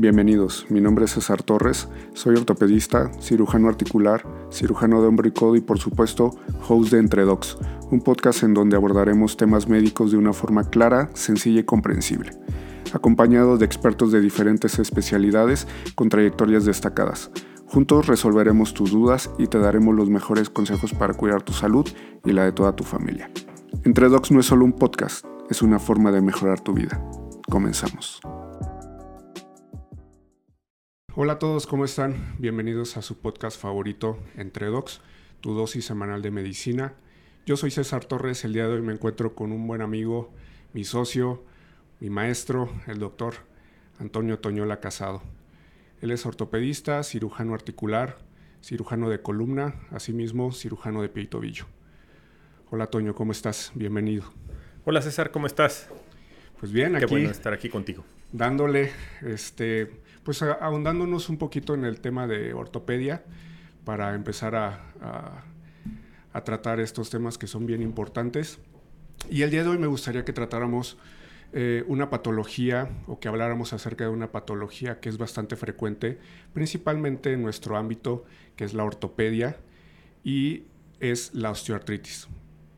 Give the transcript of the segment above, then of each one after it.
Bienvenidos, mi nombre es César Torres, soy ortopedista, cirujano articular, cirujano de hombro y codo y por supuesto host de Entre Docs, un podcast en donde abordaremos temas médicos de una forma clara, sencilla y comprensible, acompañado de expertos de diferentes especialidades con trayectorias destacadas. Juntos resolveremos tus dudas y te daremos los mejores consejos para cuidar tu salud y la de toda tu familia. Entre Docs no es solo un podcast, es una forma de mejorar tu vida. Comenzamos. Hola a todos, ¿cómo están? Bienvenidos a su podcast favorito, Entre Docs, tu dosis semanal de medicina. Yo soy César Torres, el día de hoy me encuentro con un buen amigo, mi socio, mi maestro, el doctor Antonio Toñola Casado. Él es ortopedista, cirujano articular, cirujano de columna, asimismo cirujano de pie y tobillo. Hola Toño, ¿cómo estás? Bienvenido. Hola César, ¿cómo estás? Pues bien, aquí. Qué bueno estar aquí contigo. Dándole, este, pues ahondándonos un poquito en el tema de ortopedia para empezar a, tratar estos temas que son bien importantes. Y el día de hoy me gustaría que tratáramos eh, una patología o que habláramos acerca de una patología que es bastante frecuente, principalmente en nuestro ámbito, que es la ortopedia, y es la osteoartritis,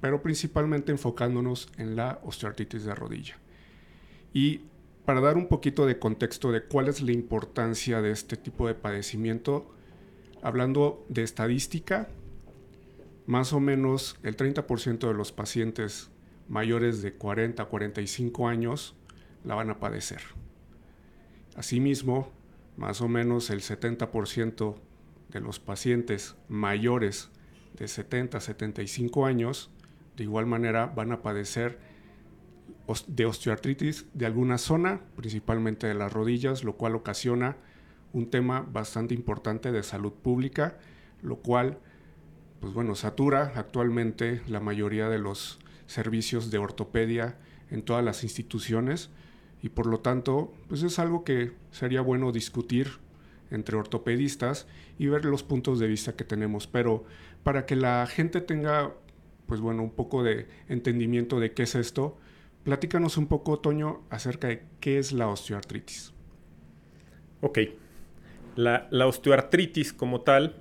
pero principalmente enfocándonos en la osteoartritis de rodilla. Y para dar un poquito de contexto de cuál es la importancia de este tipo de padecimiento, hablando de estadística, más o menos el 30% de los pacientes mayores de 40 a 45 años la van a padecer. Asimismo, más o menos el 70% de los pacientes mayores de 70 a 75 años, de igual manera van a padecer de osteoartritis de alguna zona, principalmente de las rodillas, lo cual ocasiona un tema bastante importante de salud pública, lo cual, pues bueno, satura actualmente la mayoría de los servicios de ortopedia en todas las instituciones y por lo tanto, pues es algo que sería bueno discutir entre ortopedistas y ver los puntos de vista que tenemos, pero para que la gente tenga, pues bueno, un poco de entendimiento de qué es esto, Platícanos un poco, Toño, acerca de qué es la osteoartritis. Ok. La, osteoartritis como tal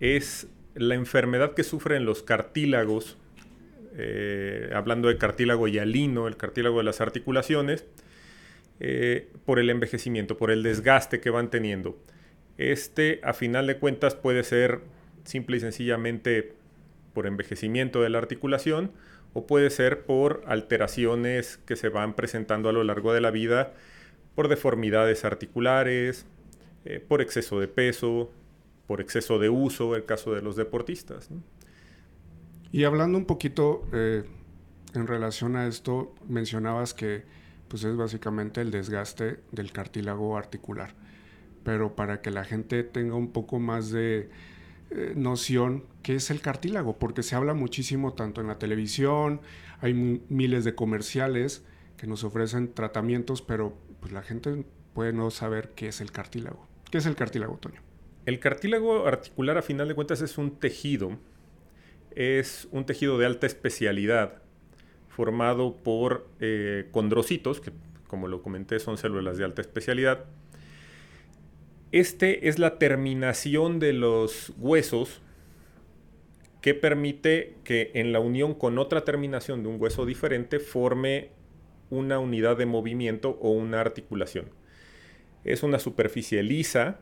es la enfermedad que sufren los cartílagos, eh, hablando de cartílago hialino, el cartílago de las articulaciones, eh, por el envejecimiento, por el desgaste que van teniendo. Este, a final de cuentas, puede ser simple y sencillamente por envejecimiento de la articulación o puede ser por alteraciones que se van presentando a lo largo de la vida, por deformidades articulares, eh, por exceso de peso, por exceso de uso, el caso de los deportistas. Y hablando un poquito eh, en relación a esto, mencionabas que pues es básicamente el desgaste del cartílago articular. Pero para que la gente tenga un poco más de eh, noción qué es el cartílago, porque se habla muchísimo tanto en la televisión, hay miles de comerciales que nos ofrecen tratamientos, pero pues la gente puede no saber qué es el cartílago. ¿Qué es el cartílago, Toño? El cartílago articular, a final de cuentas, es un tejido, es un tejido de alta especialidad, formado por eh, condrocitos, que como lo comenté son células de alta especialidad, este es la terminación de los huesos que permite que en la unión con otra terminación de un hueso diferente forme una unidad de movimiento o una articulación. Es una superficie lisa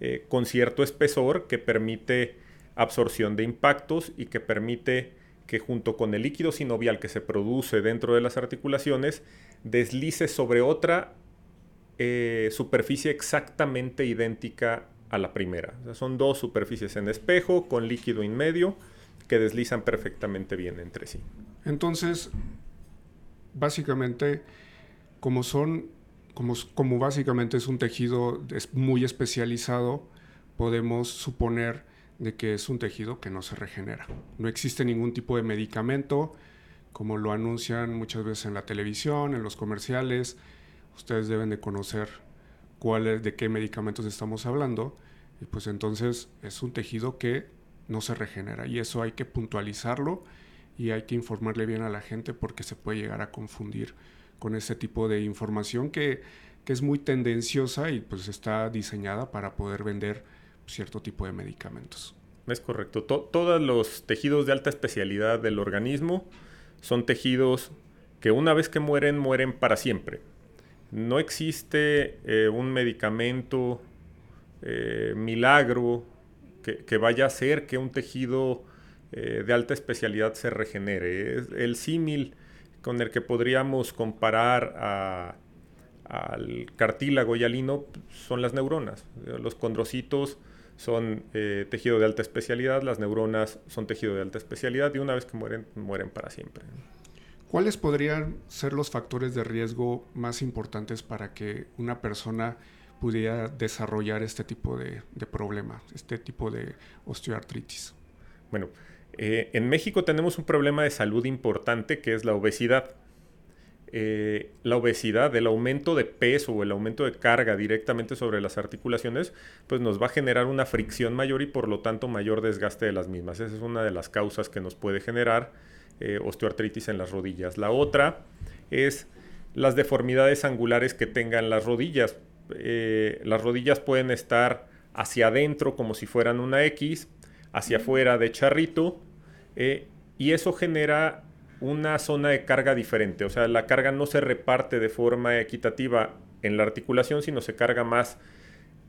eh, con cierto espesor que permite absorción de impactos y que permite que junto con el líquido sinovial que se produce dentro de las articulaciones deslice sobre otra eh, superficie exactamente idéntica a la primera. son dos superficies en espejo con líquido en medio que deslizan perfectamente bien entre sí. Entonces, básicamente, como son, como, como básicamente es un tejido muy especializado, podemos suponer de que es un tejido que no se regenera. No existe ningún tipo de medicamento, como lo anuncian muchas veces en la televisión, en los comerciales, ustedes deben de conocer cuál de qué medicamentos estamos hablando, y pues entonces es un tejido que no se regenera y eso hay que puntualizarlo y hay que informarle bien a la gente porque se puede llegar a confundir con este tipo de información que, que es muy tendenciosa y pues está diseñada para poder vender cierto tipo de medicamentos. Es correcto. todos los tejidos de alta especialidad del organismo son tejidos que una vez que mueren, mueren para siempre. No existe eh, un medicamento eh, milagro que, vaya a hacer que un tejido eh, de alta especialidad se regenere. el símil con el que podríamos comparar al cartílago y al hino son las neuronas. Los condrocitos son tejido de alta especialidad, las neuronas son tejido de alta especialidad y una vez que mueren, mueren para siempre. ¿Cuáles podrían ser los factores de riesgo más importantes para que una persona pudiera desarrollar este tipo de, problema, este tipo de osteoartritis? Bueno, eh, en México tenemos un problema de salud importante que es la obesidad. Eh, la obesidad, el aumento de peso o el aumento de carga directamente sobre las articulaciones, pues nos va a generar una fricción mayor y por lo tanto mayor desgaste de las mismas. Esa es una de las causas que nos puede generar eh, osteoartritis en las rodillas. La otra es las deformidades angulares que tengan las rodillas. Eh, las rodillas pueden estar hacia adentro como si fueran una X, hacia afuera de charrito, eh, y eso genera una zona de carga diferente. O sea, la carga no se reparte de forma equitativa en la articulación, sino se carga más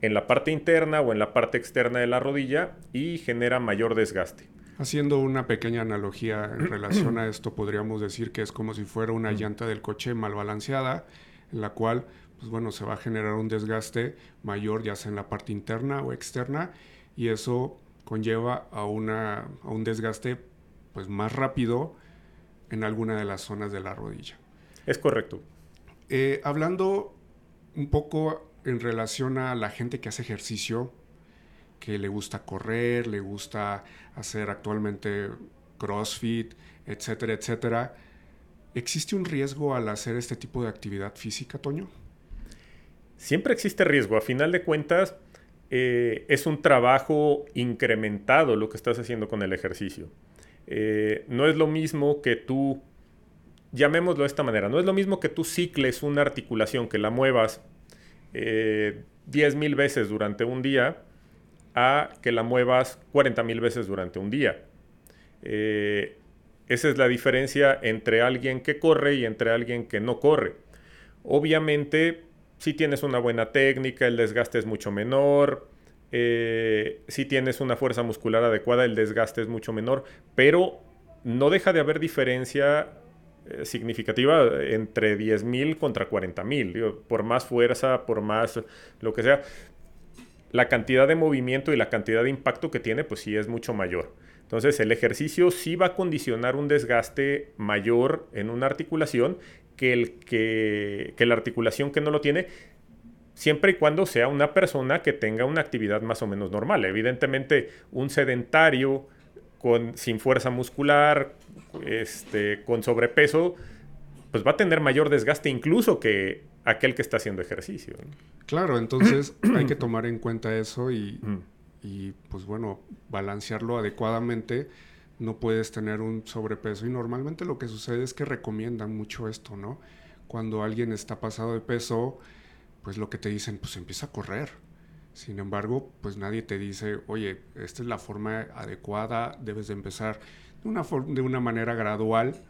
en la parte interna o en la parte externa de la rodilla y genera mayor desgaste. Haciendo una pequeña analogía en relación a esto, podríamos decir que es como si fuera una llanta del coche mal balanceada, en la cual, pues bueno, se va a generar un desgaste mayor, ya sea en la parte interna o externa, y eso conlleva a, una, a un desgaste pues más rápido en alguna de las zonas de la rodilla. Es correcto. Eh, hablando un poco en relación a la gente que hace ejercicio, que le gusta correr, le gusta hacer actualmente CrossFit, etcétera, etcétera. ¿Existe un riesgo al hacer este tipo de actividad física, Toño? Siempre existe riesgo. A final de cuentas, eh, es un trabajo incrementado lo que estás haciendo con el ejercicio. Eh, no es lo mismo que tú, llamémoslo de esta manera, no es lo mismo que tú cicles una articulación, que la muevas eh, 10.000 veces durante un día, a que la muevas 40 mil veces durante un día. Eh, esa es la diferencia entre alguien que corre y entre alguien que no corre. Obviamente, si tienes una buena técnica, el desgaste es mucho menor. Eh, si tienes una fuerza muscular adecuada, el desgaste es mucho menor. Pero no deja de haber diferencia eh, significativa entre 10.000 contra 40.000. Por más fuerza, por más lo que sea la cantidad de movimiento y la cantidad de impacto que tiene, pues sí es mucho mayor. Entonces el ejercicio sí va a condicionar un desgaste mayor en una articulación que, el, que, la articulación que no lo tiene, siempre y cuando sea una persona que tenga una actividad más o menos normal. Evidentemente, un sedentario con, sin fuerza muscular, este, con sobrepeso, pues va a tener mayor desgaste incluso que aquel que está haciendo ejercicio. Claro, entonces hay que tomar en cuenta eso y, y, pues bueno, balancearlo adecuadamente. No puedes tener un sobrepeso y normalmente lo que sucede es que recomiendan mucho esto, ¿no? Cuando alguien está pasado de peso, pues lo que te dicen, pues empieza a correr. Sin embargo, pues nadie te dice, oye, esta es la forma adecuada, debes de empezar de una, de una manera gradual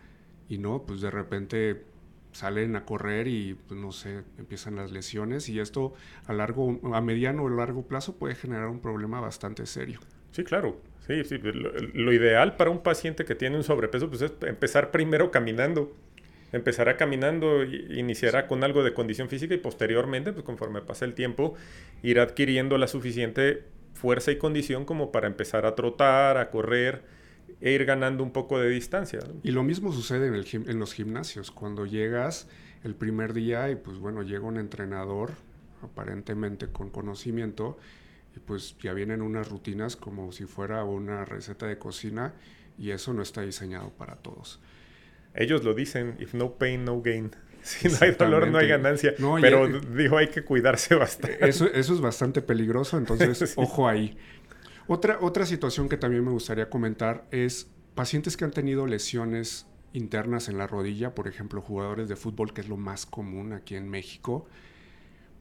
y no, pues de repente salen a correr y pues, no sé, empiezan las lesiones y esto a largo, a mediano o largo plazo puede generar un problema bastante serio. Sí, claro. Sí, sí. Lo, ideal para un paciente que tiene un sobrepeso pues es empezar primero caminando. Empezará caminando, iniciará con algo de condición física y posteriormente, pues conforme pasa el tiempo, irá adquiriendo la suficiente fuerza y condición como para empezar a trotar, a correr, e ir ganando un poco de distancia. Y lo mismo sucede en, el en los gimnasios, cuando llegas el primer día y pues bueno, llega un entrenador aparentemente con conocimiento y pues ya vienen unas rutinas como si fuera una receta de cocina y eso no está diseñado para todos. Ellos lo dicen, if no pain, no gain. Si no hay dolor, no hay ganancia. pero dijo, hay que cuidarse bastante. Eso, eso es bastante peligroso, entonces ojo ahí. Otra, otra situación que también me gustaría comentar es pacientes que han tenido lesiones internas en la rodilla, por ejemplo, jugadores de fútbol, que es lo más común aquí en México,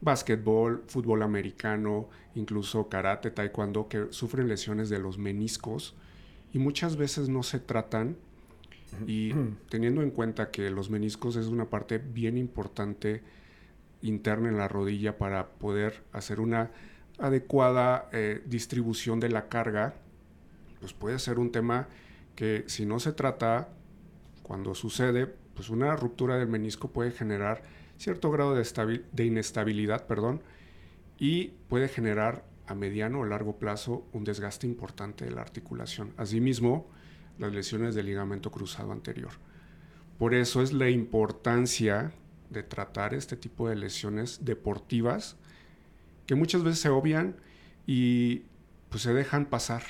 básquetbol, fútbol americano, incluso karate, taekwondo, que sufren lesiones de los meniscos y muchas veces no se tratan. Y teniendo en cuenta que los meniscos es una parte bien importante interna en la rodilla para poder hacer una adecuada eh, distribución de la carga, pues puede ser un tema que si no se trata, cuando sucede, pues una ruptura del menisco puede generar cierto grado de, de inestabilidad, perdón, y puede generar a mediano o largo plazo un desgaste importante de la articulación. Asimismo, las lesiones del ligamento cruzado anterior. Por eso es la importancia de tratar este tipo de lesiones deportivas que muchas veces se obvian y pues se dejan pasar.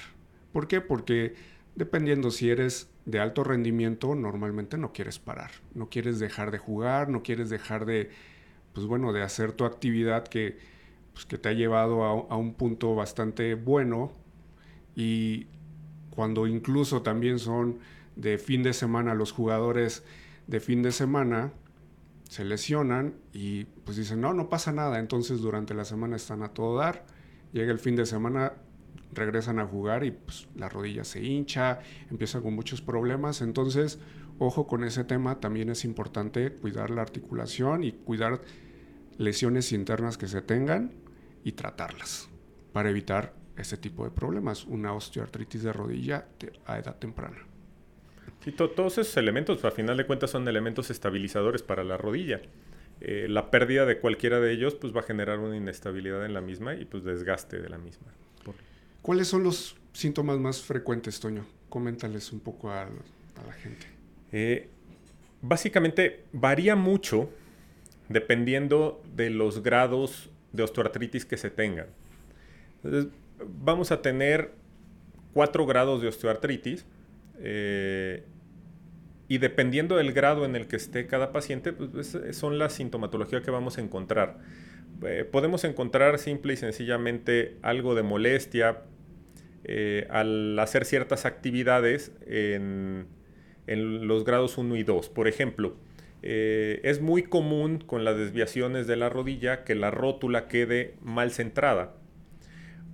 ¿Por qué? Porque dependiendo si eres de alto rendimiento, normalmente no quieres parar, no quieres dejar de jugar, no quieres dejar de, pues bueno, de hacer tu actividad que, pues que te ha llevado a, a un punto bastante bueno y cuando incluso también son de fin de semana los jugadores de fin de semana, se lesionan y pues dicen, no, no pasa nada. Entonces durante la semana están a todo dar. Llega el fin de semana, regresan a jugar y pues la rodilla se hincha, empieza con muchos problemas. Entonces, ojo con ese tema, también es importante cuidar la articulación y cuidar lesiones internas que se tengan y tratarlas para evitar ese tipo de problemas, una osteoartritis de rodilla a edad temprana. Sí, todos esos elementos, a final de cuentas, son elementos estabilizadores para la rodilla. Eh, la pérdida de cualquiera de ellos pues, va a generar una inestabilidad en la misma y pues desgaste de la misma. ¿Cuáles son los síntomas más frecuentes, Toño? Coméntales un poco a, la gente. Eh, básicamente varía mucho dependiendo de los grados de osteoartritis que se tengan. Entonces, vamos a tener cuatro grados de osteoartritis eh, y dependiendo del grado en el que esté cada paciente, pues, son la sintomatología que vamos a encontrar. Eh, podemos encontrar simple y sencillamente algo de molestia eh, al hacer ciertas actividades en, en, los grados 1 y 2. Por ejemplo, es muy común con las desviaciones de la rodilla que la rótula quede mal centrada.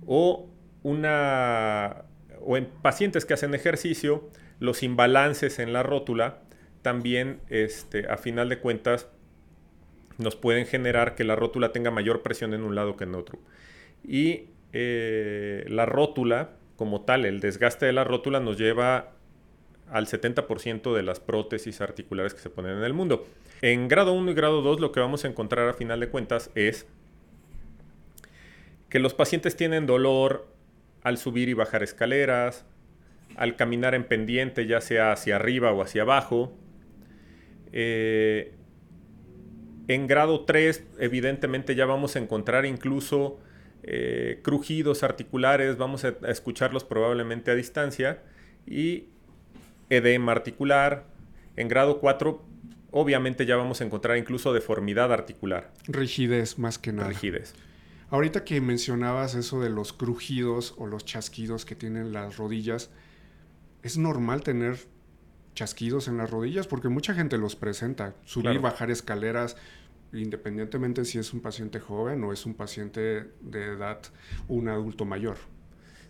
O una o en pacientes que hacen ejercicio, los imbalances en la rótula también, este, a final de cuentas, nos pueden generar que la rótula tenga mayor presión en un lado que en otro. Y eh, la rótula, como tal, el desgaste de la rótula nos lleva al 70% de las prótesis articulares que se ponen en el mundo. En grado 1 y grado 2 lo que vamos a encontrar a final de cuentas es que los pacientes tienen dolor al subir y bajar escaleras, al caminar en pendiente, ya sea hacia arriba o hacia abajo. Eh, en grado 3, evidentemente ya vamos a encontrar incluso eh, crujidos articulares, vamos a, escucharlos probablemente a distancia. Y edema articular. En grado 4, obviamente ya vamos a encontrar incluso deformidad articular. Rigidez más que nada. Rigidez. Ahorita que mencionabas eso de los crujidos o los chasquidos que tienen las rodillas, ¿es normal tener chasquidos en las rodillas? Porque mucha gente los presenta. Subir, bajar escaleras, independientemente si es un paciente joven o es un paciente de edad, un adulto mayor.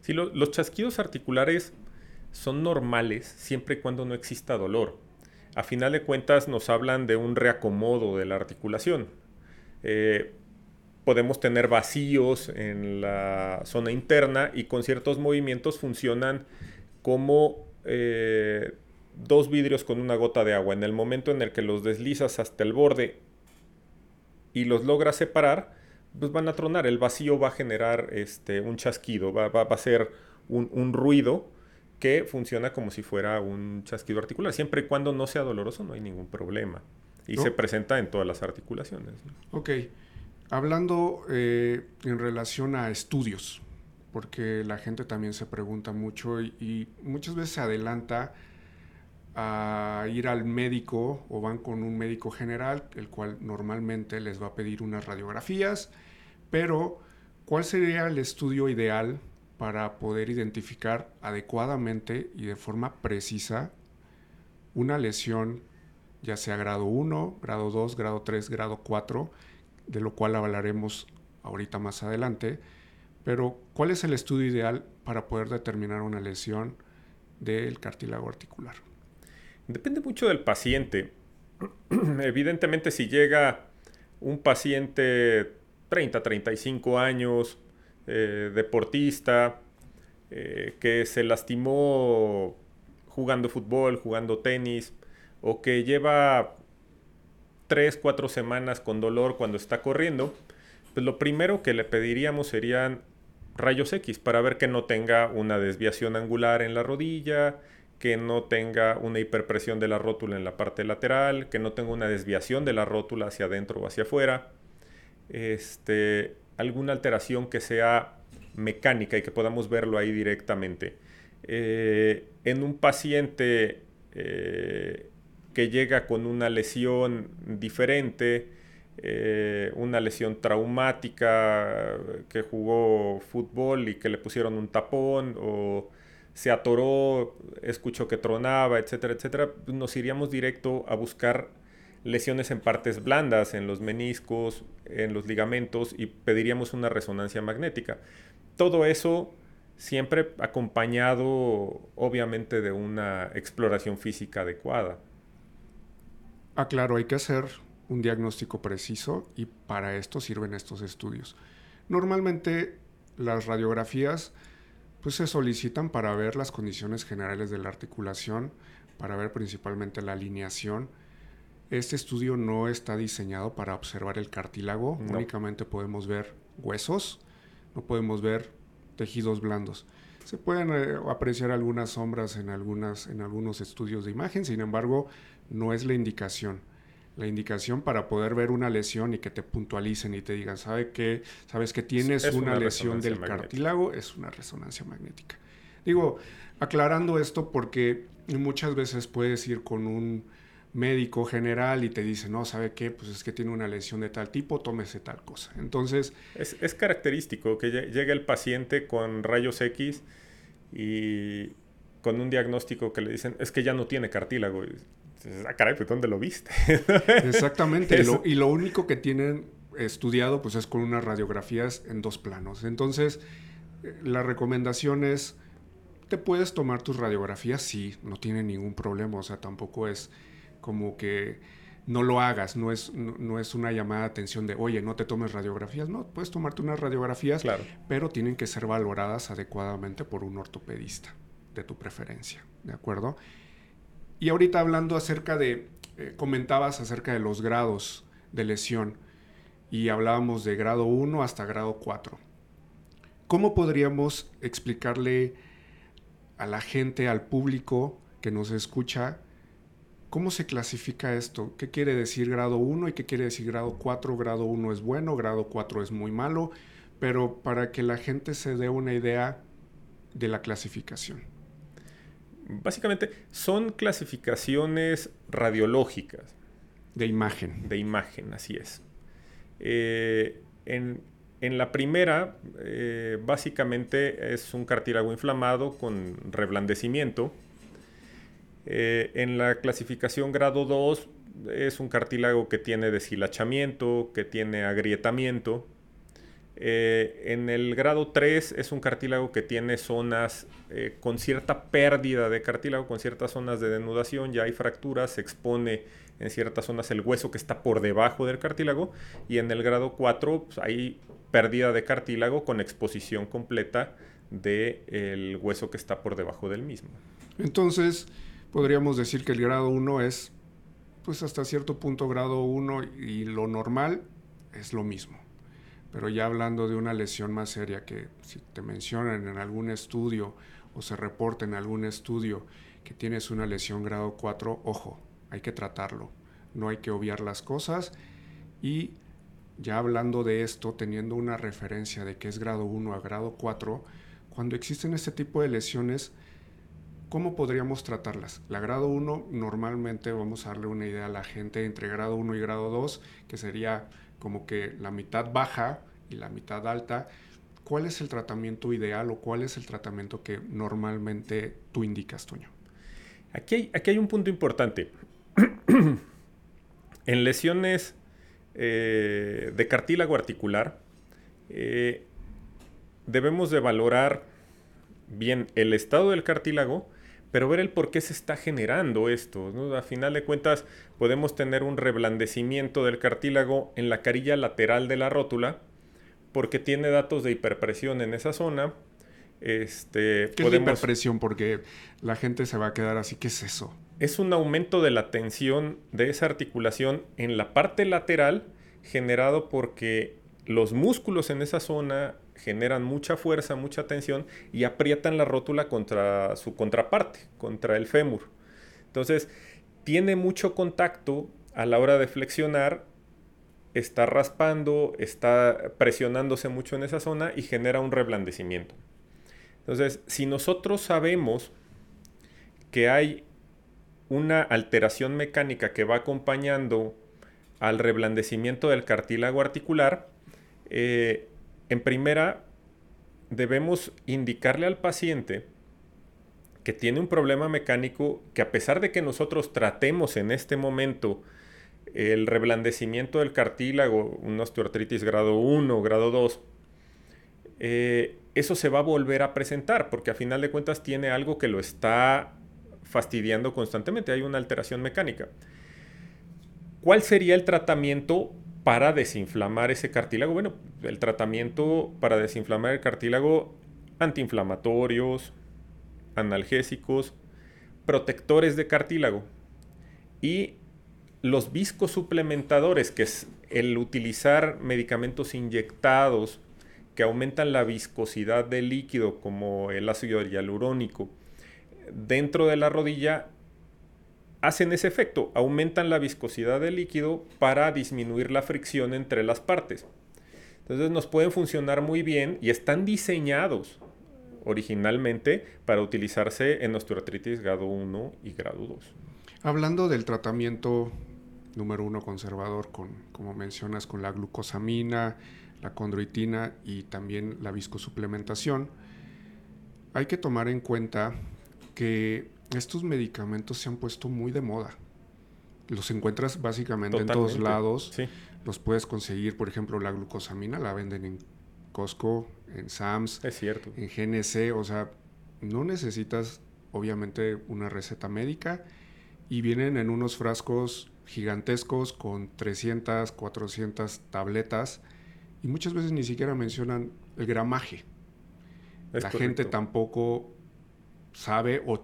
Sí, los chasquidos articulares son normales siempre y cuando no exista dolor. A final de cuentas nos hablan de un reacomodo de la articulación. Eh, podemos tener vacíos en la zona interna y con ciertos movimientos funcionan como eh, dos vidrios con una gota de agua. En el momento en el que los deslizas hasta el borde y los logras separar, pues van a tronar. El vacío va a generar este, un chasquido, va, a ser un, ruido que funciona como si fuera un chasquido articular. Siempre y cuando no sea doloroso, no hay ningún problema. Y se presenta en todas las articulaciones. Ok. Hablando eh, en relación a estudios, porque la gente también se pregunta mucho y, muchas veces se adelanta a ir al médico o van con un médico general, el cual normalmente les va a pedir unas radiografías, pero ¿cuál sería el estudio ideal para poder identificar adecuadamente y de forma precisa una lesión, ya sea grado 1, grado 2, grado 3, grado 4, de lo cual hablaremos ahorita más adelante. Pero, ¿cuál es el estudio ideal para poder determinar una lesión del cartílago articular? Depende mucho del paciente. Evidentemente, si llega un paciente 30, 35 años, eh, deportista, eh, que se lastimó jugando fútbol, jugando tenis, o que lleva 3, 4 semanas con dolor cuando está corriendo, pues lo primero que le pediríamos serían rayos X para ver que no tenga una desviación angular en la rodilla, que no tenga una hiperpresión de la rótula en la parte lateral, que no tenga una desviación de la rótula hacia adentro o hacia afuera, este, alguna alteración que sea mecánica y que podamos verlo ahí directamente. Eh, en un paciente eh, que llega con una lesión diferente, eh, una lesión traumática, que jugó fútbol y que le pusieron un tapón o se atoró, escuchó que tronaba, etcétera, etcétera, nos iríamos directo a buscar lesiones en partes blandas, en los meniscos, en los ligamentos y pediríamos una resonancia magnética. Todo eso siempre acompañado obviamente de una exploración física adecuada. Ah, claro, hay que hacer un diagnóstico preciso y para esto sirven estos estudios. Normalmente las radiografías pues se solicitan para ver las condiciones generales de la articulación, para ver principalmente la alineación. Este estudio no está diseñado para observar el cartílago, únicamente podemos ver huesos, no podemos ver tejidos blandos. Se pueden eh, apreciar algunas sombras en, algunas, en algunos estudios de imagen, sin embargo, no es la indicación la indicación para poder ver una lesión y que te puntualicen y te digan, ¿sabe qué? ¿Sabes que tienes una, lesión del cartílago? Es una resonancia magnética. Digo, aclarando esto porque muchas veces puedes ir con un médico general y te dice, no, ¿sabe qué? Pues es que tiene una lesión de tal tipo, tómese tal cosa. Entonces... Es, es característico que llegue el paciente con rayos X y con un diagnóstico que le dicen, es que ya no tiene cartílago ah, caray, pues ¿dónde lo viste? Exactamente. y, lo, único que tienen estudiado, pues es con unas radiografías en dos planos. Entonces, eh, la recomendación es, te puedes tomar tus radiografías, sí, no tiene ningún problema. O sea, tampoco es como que no lo hagas, no es, no, es una llamada de atención de, oye, no te tomes radiografías. No, puedes tomarte unas radiografías, claro. pero tienen que ser valoradas adecuadamente por un ortopedista de tu preferencia, ¿de acuerdo? Y ahorita hablando acerca de, eh, comentabas acerca de los grados de lesión y hablábamos de grado 1 hasta grado 4. ¿Cómo podríamos explicarle a la gente, al público que nos escucha, cómo se clasifica esto? ¿Qué quiere decir grado 1 y qué quiere decir grado 4? Grado 1 es bueno, grado 4 es muy malo, pero para que la gente se dé una idea de la clasificación. Básicamente son clasificaciones radiológicas. De imagen. De imagen, así es. Eh, en, la primera, eh, básicamente es un cartílago inflamado con reblandecimiento. Eh, en la clasificación grado 2 es un cartílago que tiene deshilachamiento, que tiene agrietamiento. Eh, en el grado 3 es un cartílago que tiene zonas eh, con cierta pérdida de cartílago, con ciertas zonas de denudación, ya hay fracturas, se expone en ciertas zonas el hueso que está por debajo del cartílago y en el grado 4 pues, hay pérdida de cartílago con exposición completa del hueso que está por debajo del mismo. Entonces, podríamos decir que el grado 1 es pues hasta cierto punto grado 1 y lo normal es lo mismo. Pero ya hablando de una lesión más seria, que si te mencionan en algún estudio o se reporta en algún estudio que tienes una lesión grado 4, ojo, hay que tratarlo. No hay que obviar las cosas. Y ya hablando de esto, teniendo una referencia de que es grado 1 a grado 4, cuando existen este tipo de lesiones, ¿cómo podríamos tratarlas? La grado 1 normalmente vamos a darle una idea a la gente entre grado 1 y grado 2, que sería como que la mitad baja y la mitad alta, ¿cuál es el tratamiento ideal o cuál es el tratamiento que normalmente tú indicas, Toño? Aquí hay, aquí hay un punto importante. en lesiones eh, de cartílago articular, eh, debemos de valorar bien el estado del cartílago, pero ver el por qué se está generando esto. A final de cuentas, podemos tener un reblandecimiento del cartílago en la carilla lateral de la rótula, porque tiene datos de hiperpresión en esa zona. Este, ¿Qué podemos... es hiperpresión? Porque la gente se va a quedar así, ¿qué es eso? Es un aumento de la tensión de esa articulación en la parte lateral generado porque los músculos en esa zona generan mucha fuerza, mucha tensión y aprietan la rótula contra su contraparte, contra el fémur. Entonces, tiene mucho contacto a la hora de flexionar, está raspando, está presionándose mucho en esa zona y genera un reblandecimiento. Entonces, si nosotros sabemos que hay una alteración mecánica que va acompañando al reblandecimiento del cartílago articular, eh, en primera, debemos indicarle al paciente que tiene un problema mecánico que a pesar de que nosotros tratemos en este momento el reblandecimiento del cartílago, una osteoartritis grado 1, grado 2, eh, eso se va a volver a presentar porque a final de cuentas tiene algo que lo está fastidiando constantemente, hay una alteración mecánica. ¿Cuál sería el tratamiento para desinflamar ese cartílago? Bueno, el tratamiento para desinflamar el cartílago, antiinflamatorios, analgésicos, protectores de cartílago y los viscosuplementadores, que es el utilizar medicamentos inyectados que aumentan la viscosidad del líquido, como el ácido hialurónico, dentro de la rodilla hacen ese efecto, aumentan la viscosidad del líquido para disminuir la fricción entre las partes. Entonces nos pueden funcionar muy bien y están diseñados originalmente para utilizarse en osteoartritis grado 1 y grado 2. Hablando del tratamiento número uno conservador, con, como mencionas, con la glucosamina, la condroitina y también la viscosuplementación, hay que tomar en cuenta que estos medicamentos se han puesto muy de moda. Los encuentras básicamente en todos lados. Los puedes conseguir, por ejemplo, la glucosamina la venden en Costco, en Sam's, es cierto. en GNC. O sea, no necesitas obviamente una receta médica y vienen en unos frascos gigantescos con 300, 400 tabletas y muchas veces ni siquiera mencionan el gramaje. la gente tampoco sabe o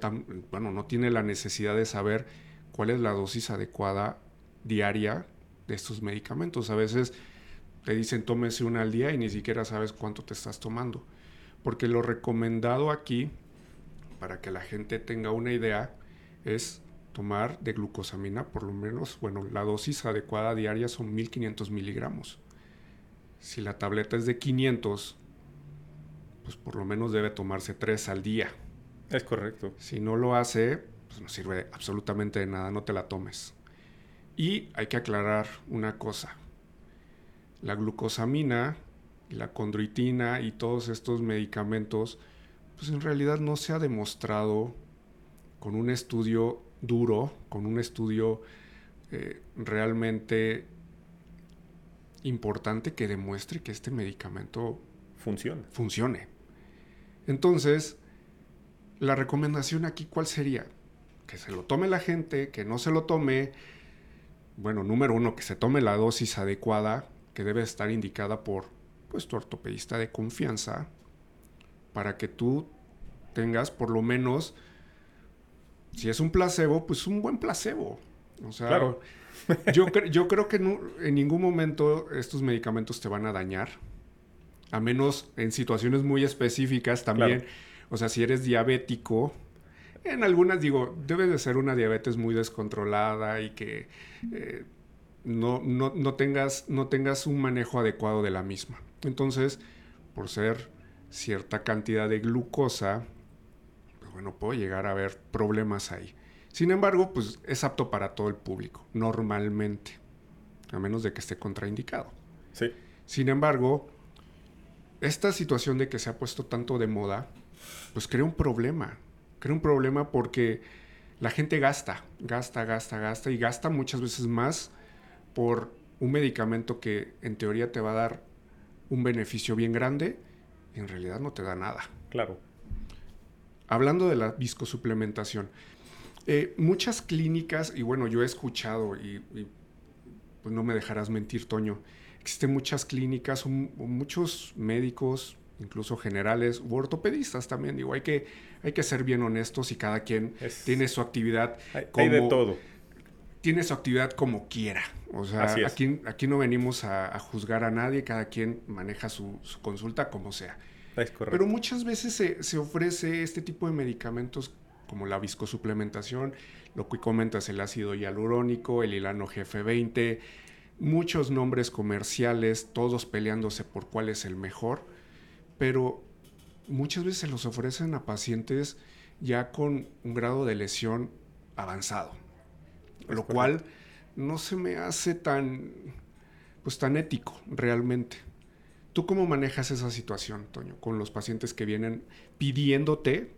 bueno, no tiene la necesidad de saber cuál es la dosis adecuada diaria de estos medicamentos. A veces te dicen tómese una al día y ni siquiera sabes cuánto te estás tomando. Porque lo recomendado aquí, para que la gente tenga una idea, es tomar de glucosamina por lo menos, bueno, la dosis adecuada diaria son 1500 miligramos. Si la tableta es de 500, pues por lo menos debe tomarse 3 al día. Es correcto. Si no lo hace, pues no sirve absolutamente de nada, no te la tomes. Y hay que aclarar una cosa. La glucosamina, la condroitina y todos estos medicamentos, pues en realidad no se ha demostrado con un estudio duro, con un estudio eh, realmente importante que demuestre que este medicamento funciona. funcione. Entonces, la recomendación aquí, ¿cuál sería? Que se lo tome la gente, que no se lo tome. Bueno, número uno, que se tome la dosis adecuada, que debe estar indicada por pues, tu ortopedista de confianza, para que tú tengas por lo menos, si es un placebo, pues un buen placebo. O sea, claro. yo, yo creo que en ningún momento estos medicamentos te van a dañar, a menos en situaciones muy específicas también. O sea, si eres diabético, en algunas digo, debe de ser una diabetes muy descontrolada y que eh, no, no, tengas, no tengas un manejo adecuado de la misma. Entonces, por ser cierta cantidad de glucosa, pues bueno, puedo llegar a haber problemas ahí. Sin embargo, pues es apto para todo el público, normalmente, a menos de que esté contraindicado. Sí. Sin embargo, esta situación de que se ha puesto tanto de moda, pues crea un problema. Crea un problema porque la gente gasta, gasta, gasta, gasta y gasta muchas veces más por un medicamento que en teoría te va a dar un beneficio bien grande y en realidad no te da nada. Claro. Hablando de la viscosuplementación, eh, muchas clínicas, y bueno, yo he escuchado, y, pues no me dejarás mentir, Toño, existen muchas clínicas, muchos médicos, incluso generales u ortopedistas también. Digo, hay que, hay que ser bien honestos y cada quien tiene su actividad. como, de todo. Tiene su actividad como quiera. O sea, aquí, aquí no venimos a, juzgar a nadie, cada quien maneja su, consulta como sea. Pero muchas veces se, se, ofrece este tipo de medicamentos como la viscosuplementación, lo que comentas, el ácido hialurónico, el hilano GF20, muchos nombres comerciales, todos peleándose por cuál es el mejor pero muchas veces se los ofrecen a pacientes ya con un grado de lesión avanzado, lo cual no se me hace tan, pues tan ético realmente. ¿Tú cómo manejas esa situación, Toño, con los pacientes que vienen pidiéndote,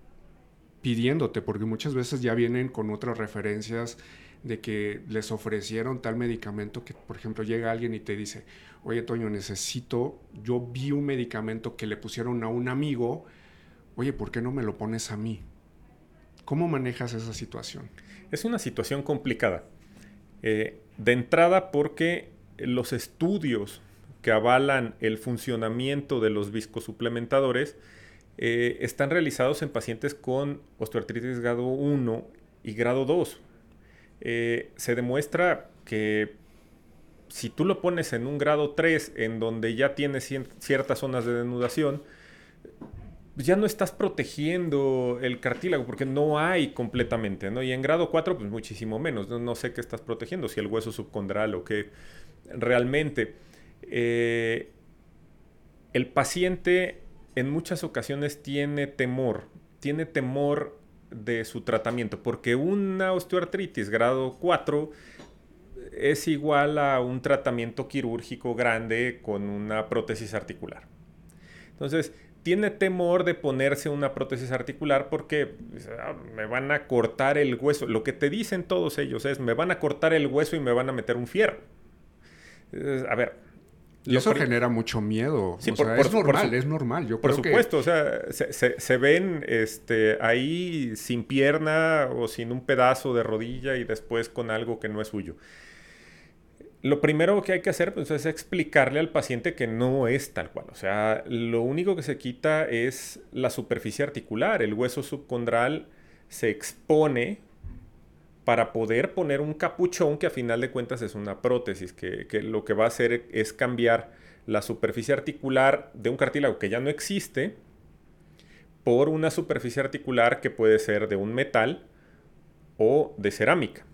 pidiéndote, porque muchas veces ya vienen con otras referencias de que les ofrecieron tal medicamento que, por ejemplo, llega alguien y te dice, oye, Toño, necesito, yo vi un medicamento que le pusieron a un amigo, oye, ¿por qué no me lo pones a mí? ¿Cómo manejas esa situación? Es una situación complicada. Eh, de entrada porque los estudios que avalan el funcionamiento de los viscosuplementadores eh, están realizados en pacientes con osteoartritis grado 1 y grado 2. Eh, se demuestra que si tú lo pones en un grado 3, en donde ya tienes ciertas zonas de denudación, ya no estás protegiendo el cartílago porque no hay completamente, ¿no? Y en grado 4, pues muchísimo menos. No, sé qué estás protegiendo, si el hueso subcondral o qué. Realmente, eh, el paciente en muchas ocasiones tiene temor, tiene temor de su tratamiento, porque una osteoartritis grado 4 es igual a un tratamiento quirúrgico grande con una prótesis articular. Entonces, tiene temor de ponerse una prótesis articular porque me van a cortar el hueso. Lo que te dicen todos ellos es, me van a cortar el hueso y me van a meter un fierro. a ver, y eso genera mucho miedo. Sí, por, es normal, es normal. Yo por supuesto, o sea, se, ven este, ahí sin pierna o sin un pedazo de rodilla y después con algo que no es suyo. Lo primero que hay que hacer pues, es explicarle al paciente que no es tal cual. O sea, lo único que se quita es la superficie articular. El hueso subcondral se expone para poder poner un capuchón que a final de cuentas es una prótesis, que, lo que va a hacer es cambiar la superficie articular de un cartílago que ya no existe por una superficie articular que puede ser de un metal o de cerámica.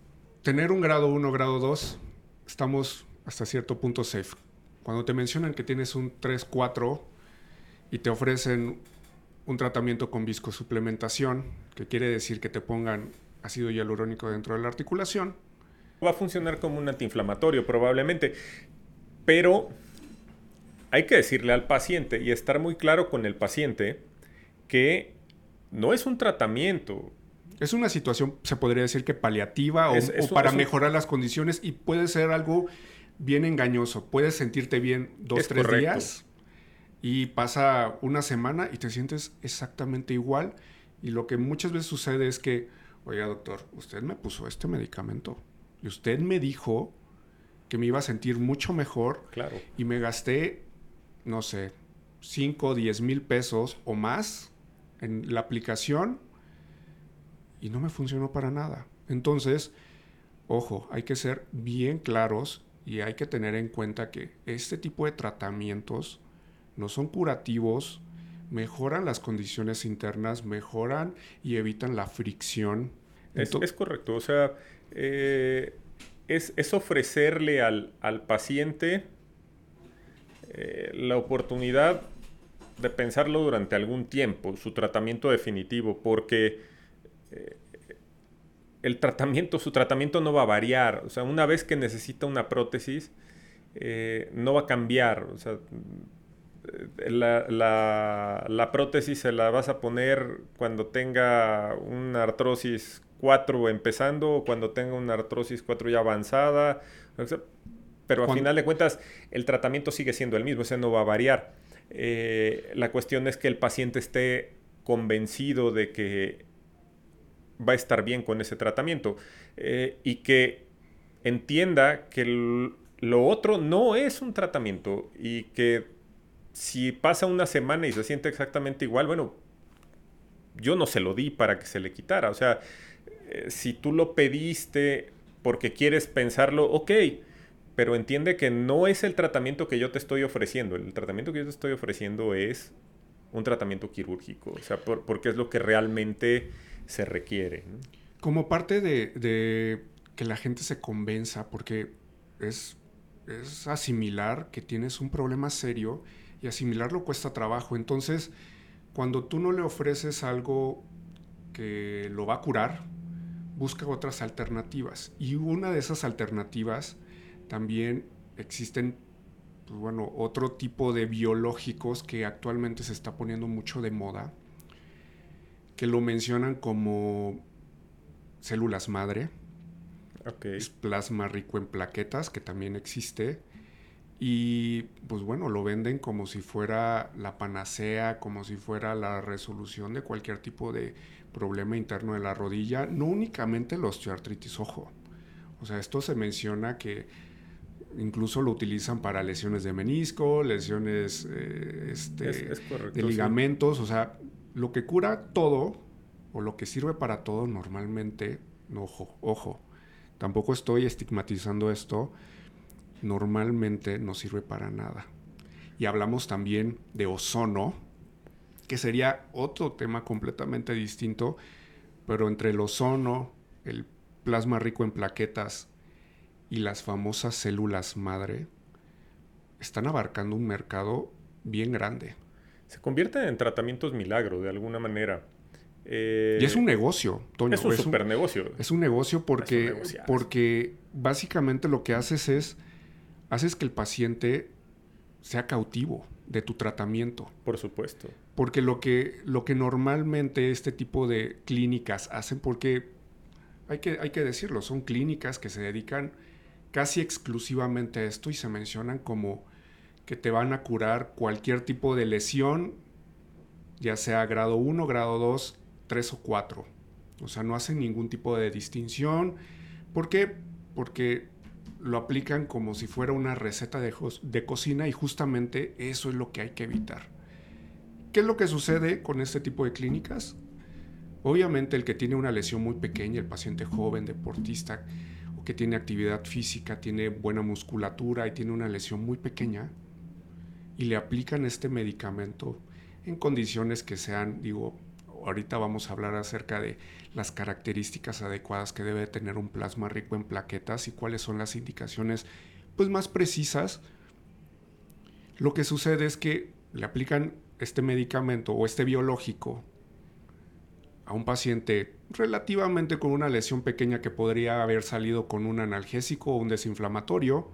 Tener un grado 1, grado 2, estamos hasta cierto punto safe. Cuando te mencionan que tienes un 3, 4 y te ofrecen un tratamiento con viscosuplementación, que quiere decir que te pongan ácido hialurónico dentro de la articulación. Va a funcionar como un antiinflamatorio probablemente, pero hay que decirle al paciente y estar muy claro con el paciente que no es un tratamiento. Es una situación, se podría decir que paliativa o, para mejorar las condiciones y puede ser algo bien engañoso. Puedes sentirte bien dos, tres días y pasa una semana y te sientes exactamente igual. Y lo que muchas veces sucede es que oiga doctor, usted me puso este medicamento y usted me dijo que me iba a sentir mucho mejor. Claro. Y me gasté, no sé, 5 o 10 mil pesos o más en la aplicación y no me funcionó para nada. Entonces, ojo, hay que ser bien claros y hay que tener en cuenta que este tipo de tratamientos no son curativos, mejoran las condiciones internas, mejoran y evitan la fricción. Es, correcto, o sea, eh, es, ofrecerle al, paciente eh, la oportunidad de pensarlo durante algún tiempo, su tratamiento definitivo, porque eh, el tratamiento, su tratamiento no va a variar. O sea, una vez que necesita una prótesis, no va a cambiar. O sea, la, prótesis se la vas a poner cuando tenga una artrosis cuatro empezando o cuando tenga una artrosis cuatro ya avanzada. Pero a final de cuentas, el tratamiento sigue siendo el mismo, ese no va a variar. Eh, la cuestión es que el paciente esté convencido de que va a estar bien con ese tratamiento eh, y que entienda que lo otro no es un tratamiento y que si pasa una semana y se siente exactamente igual, bueno, yo no se lo di para que se le quitara. O sea, eh, si tú lo pediste porque quieres pensarlo, ok, pero entiende que no es el tratamiento que yo te estoy ofreciendo. El tratamiento que yo te estoy ofreciendo es un tratamiento quirúrgico, o sea, porque es lo que realmente se requiere. Como parte de, que la gente se convenza, porque es, es asimilar que tienes un problema serio y asimilarlo cuesta trabajo. Entonces, cuando tú no le ofreces algo que lo va a curar, busca otras alternativas. Y una de esas alternativas también existen, pues bueno, otro tipo de biológicos que actualmente se está poniendo mucho de moda, que lo mencionan como células madre. Es plasma rico en plaquetas, que también existe. Y pues bueno, lo venden como si fuera la panacea, como si fuera la resolución de cualquier tipo de problema interno de la rodilla, no únicamente la osteoartritis, ojo. O sea, esto se menciona que incluso lo utilizan para lesiones de menisco, lesiones eh, este, de ligamentos, o sea, lo que cura todo o lo que sirve para todo normalmente, ojo, ojo, tampoco estoy estigmatizando esto, normalmente no sirve para nada. Y hablamos también de ozono, que sería otro tema completamente distinto, pero entre el ozono, el plasma rico en plaquetas y las famosas células madre, están abarcando un mercado bien grande. Se convierten en tratamientos milagro, de alguna manera. y es un negocio, Toño. Es un super negocio. Es un negocio porque, porque básicamente lo que haces es haces que el paciente sea cautivo de tu tratamiento. Por supuesto. Porque lo que, lo que normalmente este tipo de clínicas hacen, porque hay que, hay que decirlo, son clínicas que se dedican casi exclusivamente a esto y se mencionan como que te van a curar cualquier tipo de lesión, ya sea grado 1, grado 2, 3 o 4. O sea, no hacen ningún tipo de distinción. ¿Por qué? Porque lo aplican como si fuera una receta de, de, cocina y justamente eso es lo que hay que evitar. ¿Qué es lo que sucede con este tipo de clínicas? Obviamente el que tiene una lesión muy pequeña, el paciente joven, deportista, o que tiene actividad física, tiene buena musculatura y tiene una lesión muy pequeña, y le aplican este medicamento en condiciones que sean, digo, ahorita vamos a hablar acerca de las características adecuadas que debe tener un plasma rico en plaquetas y cuáles son las indicaciones pues más precisas. Lo que sucede es que le aplican este medicamento o este biológico a un paciente relativamente con una lesión pequeña que podría haber salido con un analgésico o un desinflamatorio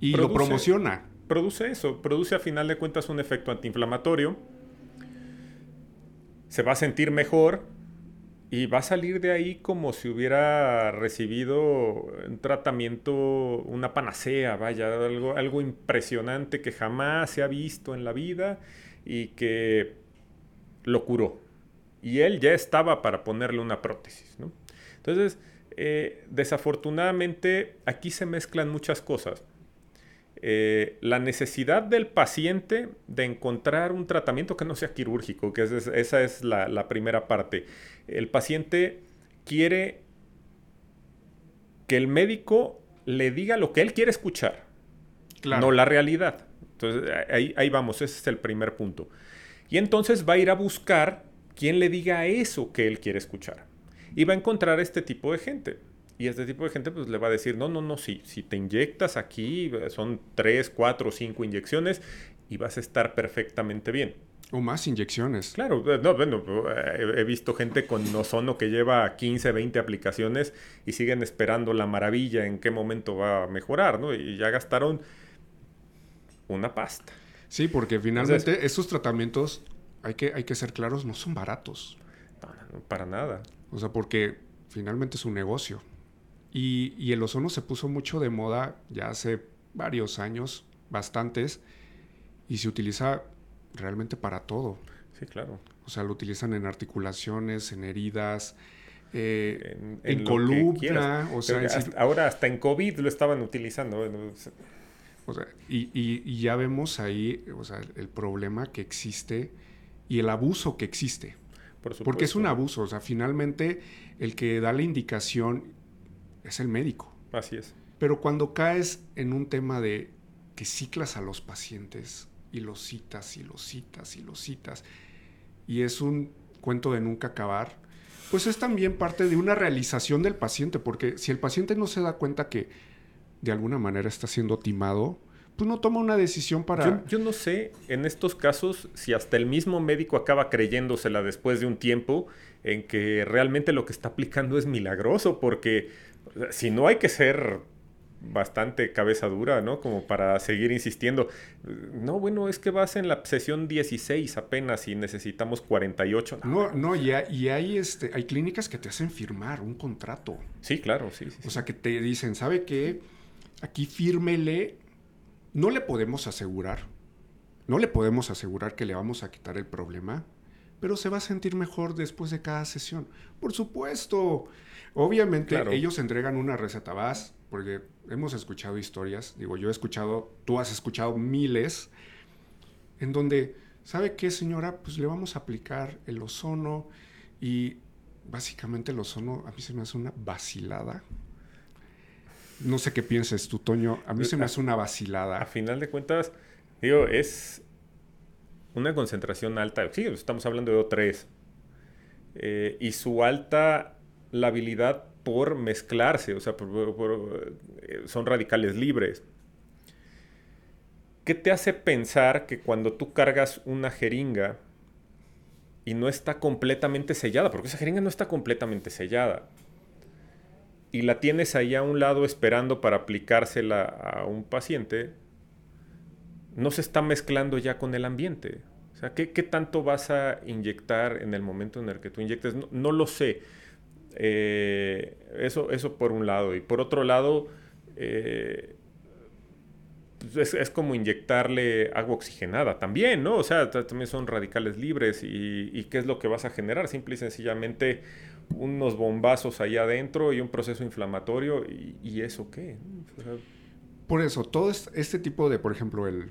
y lo promociona. Produce eso, produce a final de cuentas un efecto antiinflamatorio se va a sentir mejor y va a salir de ahí como si hubiera recibido un tratamiento, una panacea, vaya, algo, algo impresionante que jamás se ha visto en la vida y que lo curó. Y él ya estaba para ponerle una prótesis. ¿no? Entonces, eh, desafortunadamente, aquí se mezclan muchas cosas. Eh, la necesidad del paciente de encontrar un tratamiento que no sea quirúrgico, que esa es la, primera parte. El paciente quiere que el médico le diga lo que él quiere escuchar, no la realidad. Entonces, ahí, ahí vamos, ese es el primer punto. Y entonces va a ir a buscar quien le diga eso que él quiere escuchar. Y va a encontrar este tipo de gente. Y este tipo de gente pues le va a decir, no, no, no, si, si te inyectas aquí, son 3, 4, 5 inyecciones y vas a estar perfectamente bien. O más inyecciones. Claro, eh, no, bueno, he visto gente con ozono que lleva 15, 20 aplicaciones y siguen esperando la maravilla en qué momento va a mejorar, ¿no? Y ya gastaron una pasta. Sí, porque finalmente estos tratamientos, hay que, hay que ser claros, no son baratos. no, para nada. O sea, porque finalmente es un negocio. Y, y el ozono se puso mucho de moda ya hace varios años, bastantes, y se utiliza realmente para todo. Sí, claro. O sea, lo utilizan en articulaciones, en heridas, eh, en, columna. O sea, ahora hasta en COVID lo estaban utilizando. O sea, y, y, ya vemos ahí o sea, el problema que existe y el abuso que existe. Porque es un abuso. O sea, finalmente el que da la indicación es el médico. Así es. Pero cuando caes en un tema de que ciclas a los pacientes y los citas y los citas y los citas, y es un cuento de nunca acabar, pues es también parte de una realización del paciente, porque si el paciente no se da cuenta que de alguna manera está siendo timado, pues no toma una decisión para... Yo, no sé en estos casos si hasta el mismo médico acaba creyéndosela después de un tiempo en que realmente lo que está aplicando es milagroso, porque si no hay que ser bastante cabeza dura, ¿no? Como para seguir insistiendo. No, bueno, es que vas en la sesión 16 apenas y necesitamos 48. No, no, y, hay, este, hay clínicas que te hacen firmar un contrato. Sí, claro, sí. sí o sea, que te dicen, ¿sabe qué? Aquí fírmele. No le podemos asegurar, no le podemos asegurar que le vamos a quitar el problema, pero se va a sentir mejor después de cada sesión. Por supuesto. Obviamente ellos entregan una receta, vas, porque hemos escuchado historias, digo, yo he escuchado, tú has escuchado miles, en donde, ¿sabe qué, señora? Pues le vamos a aplicar el ozono y básicamente el ozono a mí se me hace una vacilada. No sé qué pienses tú, Toño, a mí se me hace una vacilada. A final de cuentas, digo, es una concentración alta, sí, estamos hablando de O3, eh, y su alta la habilidad por mezclarse, o sea, eh, son radicales libres. ¿Qué te hace pensar que cuando tú cargas una jeringa y no está completamente sellada, porque esa jeringa no está completamente sellada, y la tienes ahí a un lado esperando para aplicársela a un paciente, no se está mezclando ya con el ambiente? O sea, ¿qué, tanto vas a inyectar en el momento en el que tú inyectes? no lo sé eh, eso, eso por un lado. Y por otro lado, eh, pues es, como inyectarle agua oxigenada también, ¿no? O sea, también son radicales libres y, ¿qué es lo que vas a generar? Simple y sencillamente unos bombazos ahí adentro y un proceso inflamatorio y, eso qué. por eso, todo este tipo de, por ejemplo, el,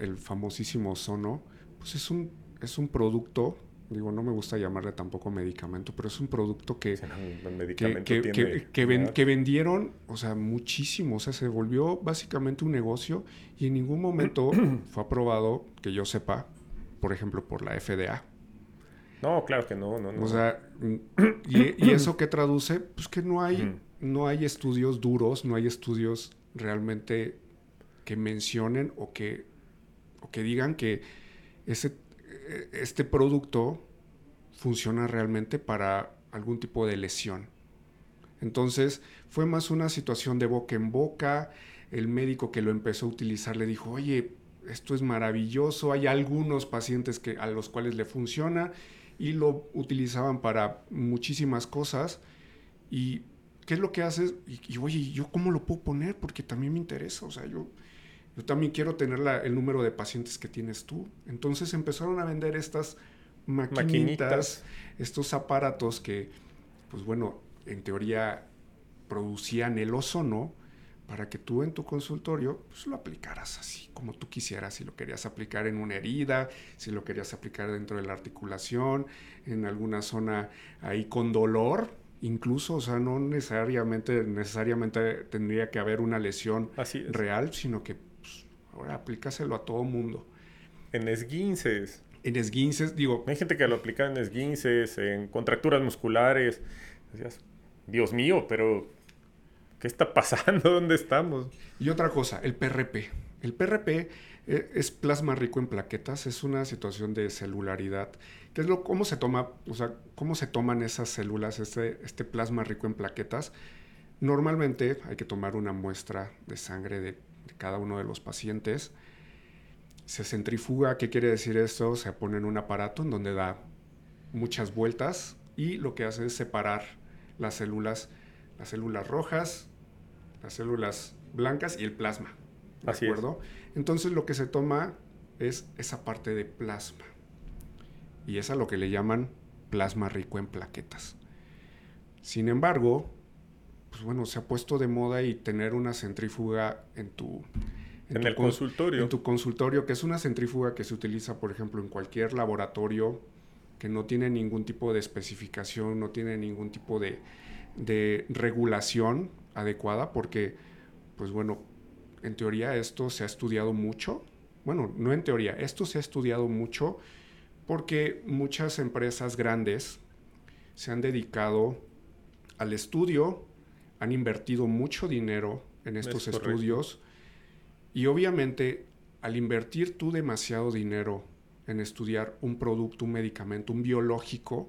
el famosísimo Sono, pues es un, es un producto digo, no me gusta llamarle tampoco medicamento, pero es un producto que, que, vendieron, o sea, muchísimo, o sea, se volvió básicamente un negocio y en ningún momento fue aprobado, que yo sepa, por ejemplo, por la FDA. No, claro que no, no, no. O sea, y, eso qué traduce, pues que no hay, no hay estudios duros, no hay estudios realmente que mencionen o que, o que digan que ese este producto funciona realmente para algún tipo de lesión. Entonces fue más una situación de boca en boca. El médico que lo empezó a utilizar le dijo, oye, esto es maravilloso, hay algunos pacientes que, a los cuales le funciona y lo utilizaban para muchísimas cosas. ¿Y qué es lo que haces? Y, y oye, ¿yo cómo lo puedo poner? Porque también me interesa, o sea, yo yo también quiero tener el número de pacientes que tienes tú. Entonces empezaron a vender estas maquinitas, estos aparatos que, pues bueno, en teoría producían el ozono para que tú en tu consultorio pues, lo aplicaras así como tú quisieras, si lo querías aplicar en una herida, si lo querías aplicar dentro de la articulación, en alguna zona ahí con dolor, incluso, o sea, no necesariamente, necesariamente tendría que haber una lesión real, sino que Ahora aplícaselo a todo mundo. En esguinces. En esguinces, digo. Hay gente que lo aplica en esguinces, en contracturas musculares. Dios mío, pero ¿qué está pasando? ¿Dónde estamos? Y otra cosa, el PRP. El PRP eh, es plasma rico en plaquetas, es una situación de celularidad. ¿Qué es lo, cómo se toma, o sea, cómo se toman esas células, este, este plasma rico en plaquetas? Normalmente hay que tomar una muestra de sangre de cada uno de los pacientes. Se centrifuga, ¿qué quiere decir esto? Se pone en un aparato en donde da muchas vueltas y lo que hace es separar las células, las células rojas, las células blancas y el plasma. ¿De acuerdo? Entonces lo que se toma es esa parte de plasma. Y es a lo que le llaman plasma rico en plaquetas. Sin embargo, pues bueno, se ha puesto de moda y tener una centrífuga en tu... En, el consultorio. En tu consultorio, que es una centrífuga que se utiliza, por ejemplo, en cualquier laboratorio que no tiene ningún tipo de especificación, no tiene ningún tipo de, de regulación adecuada, porque, pues bueno, en teoría esto se ha estudiado mucho. Bueno, no en teoría, esto se ha estudiado mucho porque muchas empresas grandes se han dedicado al estudio, han invertido mucho dinero en estos estudios y obviamente al invertir tú demasiado dinero en estudiar un producto, un medicamento, un biológico,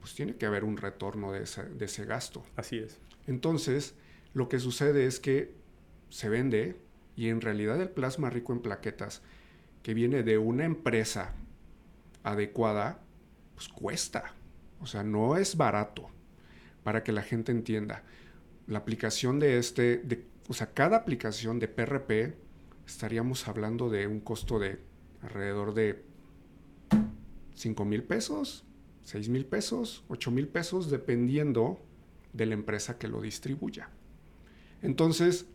pues tiene que haber un retorno de ese, de ese gasto. Así es. Entonces, lo que sucede es que se vende y en realidad el plasma rico en plaquetas que viene de una empresa adecuada, pues cuesta. O sea, no es barato. Para que la gente entienda. La aplicación de este, de, o sea, cada aplicación de PRP estaríamos hablando de un costo de alrededor de 5 mil pesos, 6 mil pesos, 8 mil pesos, dependiendo de la empresa que lo distribuya. Entonces,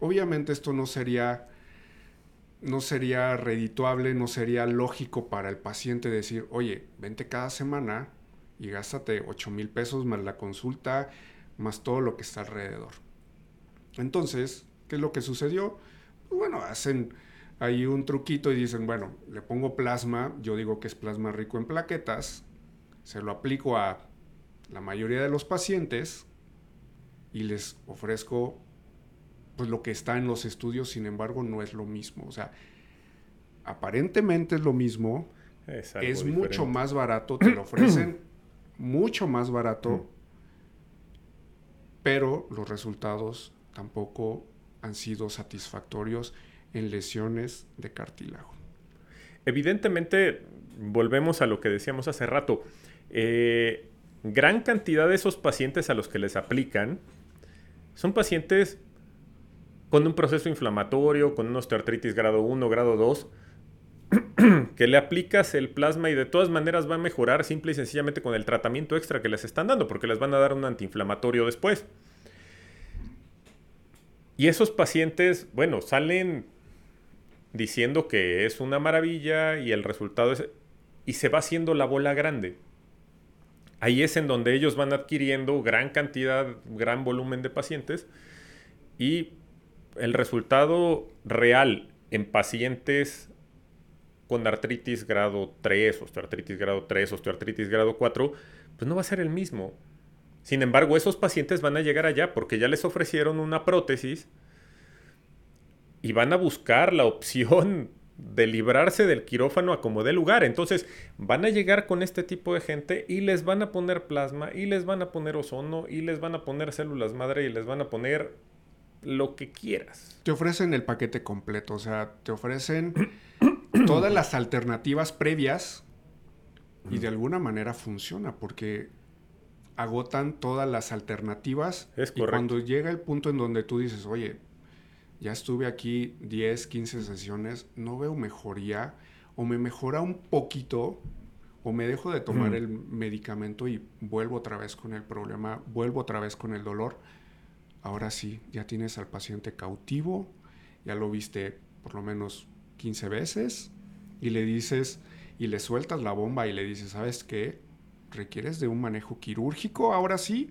obviamente esto no sería no sería redituable, no sería lógico para el paciente decir, oye, vente cada semana y gástate 8 mil pesos más la consulta, más todo lo que está alrededor. Entonces, ¿qué es lo que sucedió? Pues bueno, hacen ahí un truquito y dicen, bueno, le pongo plasma, yo digo que es plasma rico en plaquetas, se lo aplico a la mayoría de los pacientes y les ofrezco pues lo que está en los estudios, sin embargo, no es lo mismo. O sea, aparentemente es lo mismo, es, mucho más barato, te lo ofrecen mucho más barato, pero los resultados tampoco han sido satisfactorios en lesiones de cartílago. Evidentemente, volvemos a lo que decíamos hace rato. Eh, gran cantidad de esos pacientes a los que les aplican son pacientes con un proceso inflamatorio, con una osteoartritis grado 1, grado 2, que le aplicas el plasma y de todas maneras va a mejorar simple y sencillamente con el tratamiento extra que les están dando, porque les van a dar un antiinflamatorio después. Y esos pacientes, bueno, salen diciendo que es una maravilla y el resultado es... y se va haciendo la bola grande. Ahí es en donde ellos van adquiriendo gran cantidad, gran volumen de pacientes y el resultado real en pacientes con artritis grado 3, osteoartritis grado 3, osteoartritis grado 4, pues no va a ser el mismo. Sin embargo, esos pacientes van a llegar allá porque ya les ofrecieron una prótesis y van a buscar la opción de librarse del quirófano a como dé lugar. Entonces van a llegar con este tipo de gente y les van a poner plasma y les van a poner ozono y les van a poner células madre y les van a poner lo que quieras. Te ofrecen el paquete completo, o sea, te ofrecen todas las alternativas previas y de alguna manera funciona porque agotan todas las alternativas. Es y cuando llega el punto en donde tú dices, oye, ya estuve aquí 10, 15 sesiones, no veo mejoría o me mejora un poquito o me dejo de tomar el medicamento y vuelvo otra vez con el problema, vuelvo otra vez con el dolor ahora sí, ya tienes al paciente cautivo, ya lo viste por lo menos 15 veces y le dices y le sueltas la bomba y le dices, ¿sabes qué? ¿Requieres de un manejo quirúrgico ahora sí?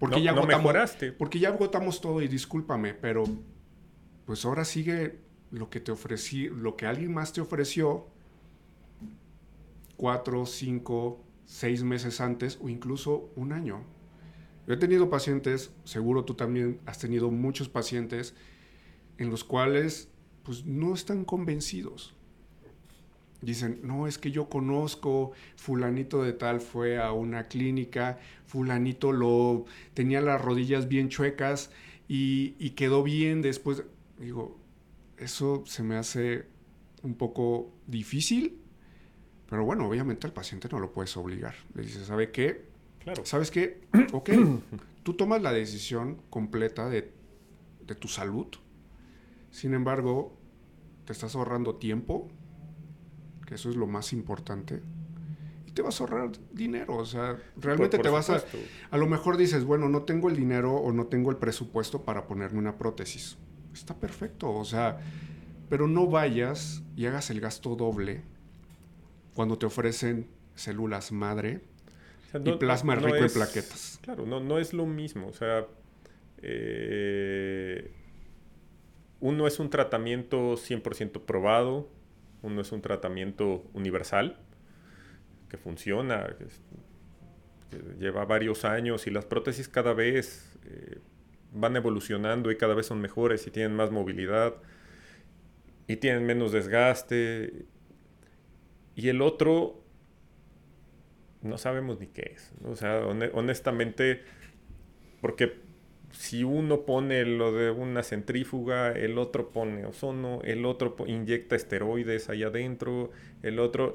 Porque ya agotamos, Porque ya agotamos todo y discúlpame, pero pues ahora sigue lo que te ofrecí, lo que alguien más te ofreció cuatro, cinco, seis meses antes o incluso un año. Yo he tenido pacientes, seguro tú también has tenido muchos pacientes en los cuales pues no están convencidos. Dicen, no, es que yo conozco, fulanito de tal fue a una clínica, fulanito lo tenía las rodillas bien chuecas y, y quedó bien después. Digo, eso se me hace un poco difícil, pero bueno, obviamente al paciente no lo puedes obligar. Le dices, ¿sabe qué? Claro. ¿Sabes qué? Ok, tú tomas la decisión completa de, de tu salud. Sin embargo, te estás ahorrando tiempo, que eso es lo más importante. Y te vas a ahorrar dinero. O sea, realmente por te vas a... A lo mejor dices, bueno, no tengo el dinero o no tengo el presupuesto para ponerme una prótesis. Está perfecto, o sea, pero no vayas y hagas el gasto doble cuando te ofrecen células madre O sea, y plasma no rico en plaquetas. Claro, no, no es lo mismo. O sea, eh, uno es un tratamiento 100% probado, uno es un tratamiento universal, que funciona, que, lleva varios años y las prótesis cada vez eh, van evolucionando y cada vez son mejores y tienen más movilidad y tienen menos desgaste. Y el otro no sabemos ni qué es. O sea, hone- honestamente, porque si uno pone lo de una centrífuga, el otro pone ozono, el otro inyecta esteroides ahí adentro, el otro...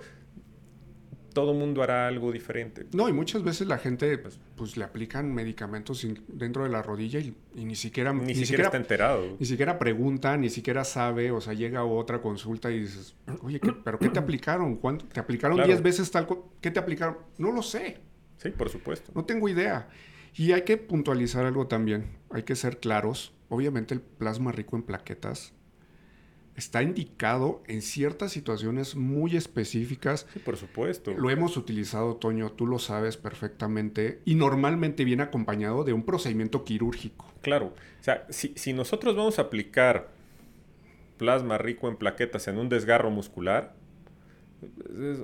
Todo mundo hará algo diferente. No, y muchas veces la gente pues, pues, le aplican medicamentos dentro de la rodilla y, y ni siquiera Ni, siquiera, está enterado. Ni siquiera pregunta, ni siquiera sabe, o sea, llega a otra consulta y dices, oye, ¿qué- ¿pero qué te aplicaron? ¿Cuánto? ¿Te aplicaron Claro. 10 veces tal ¿Qué te aplicaron? No lo sé, Sí, por supuesto. no tengo idea. Y hay que puntualizar algo también, hay que ser claros. Obviamente el plasma rico en plaquetas está indicado en ciertas situaciones muy específicas. Sí, por supuesto. Lo hemos utilizado, Toño, tú lo sabes perfectamente, y normalmente viene acompañado de un procedimiento quirúrgico. Claro. O sea, si, si nosotros vamos a aplicar plasma rico en plaquetas en un desgarro muscular,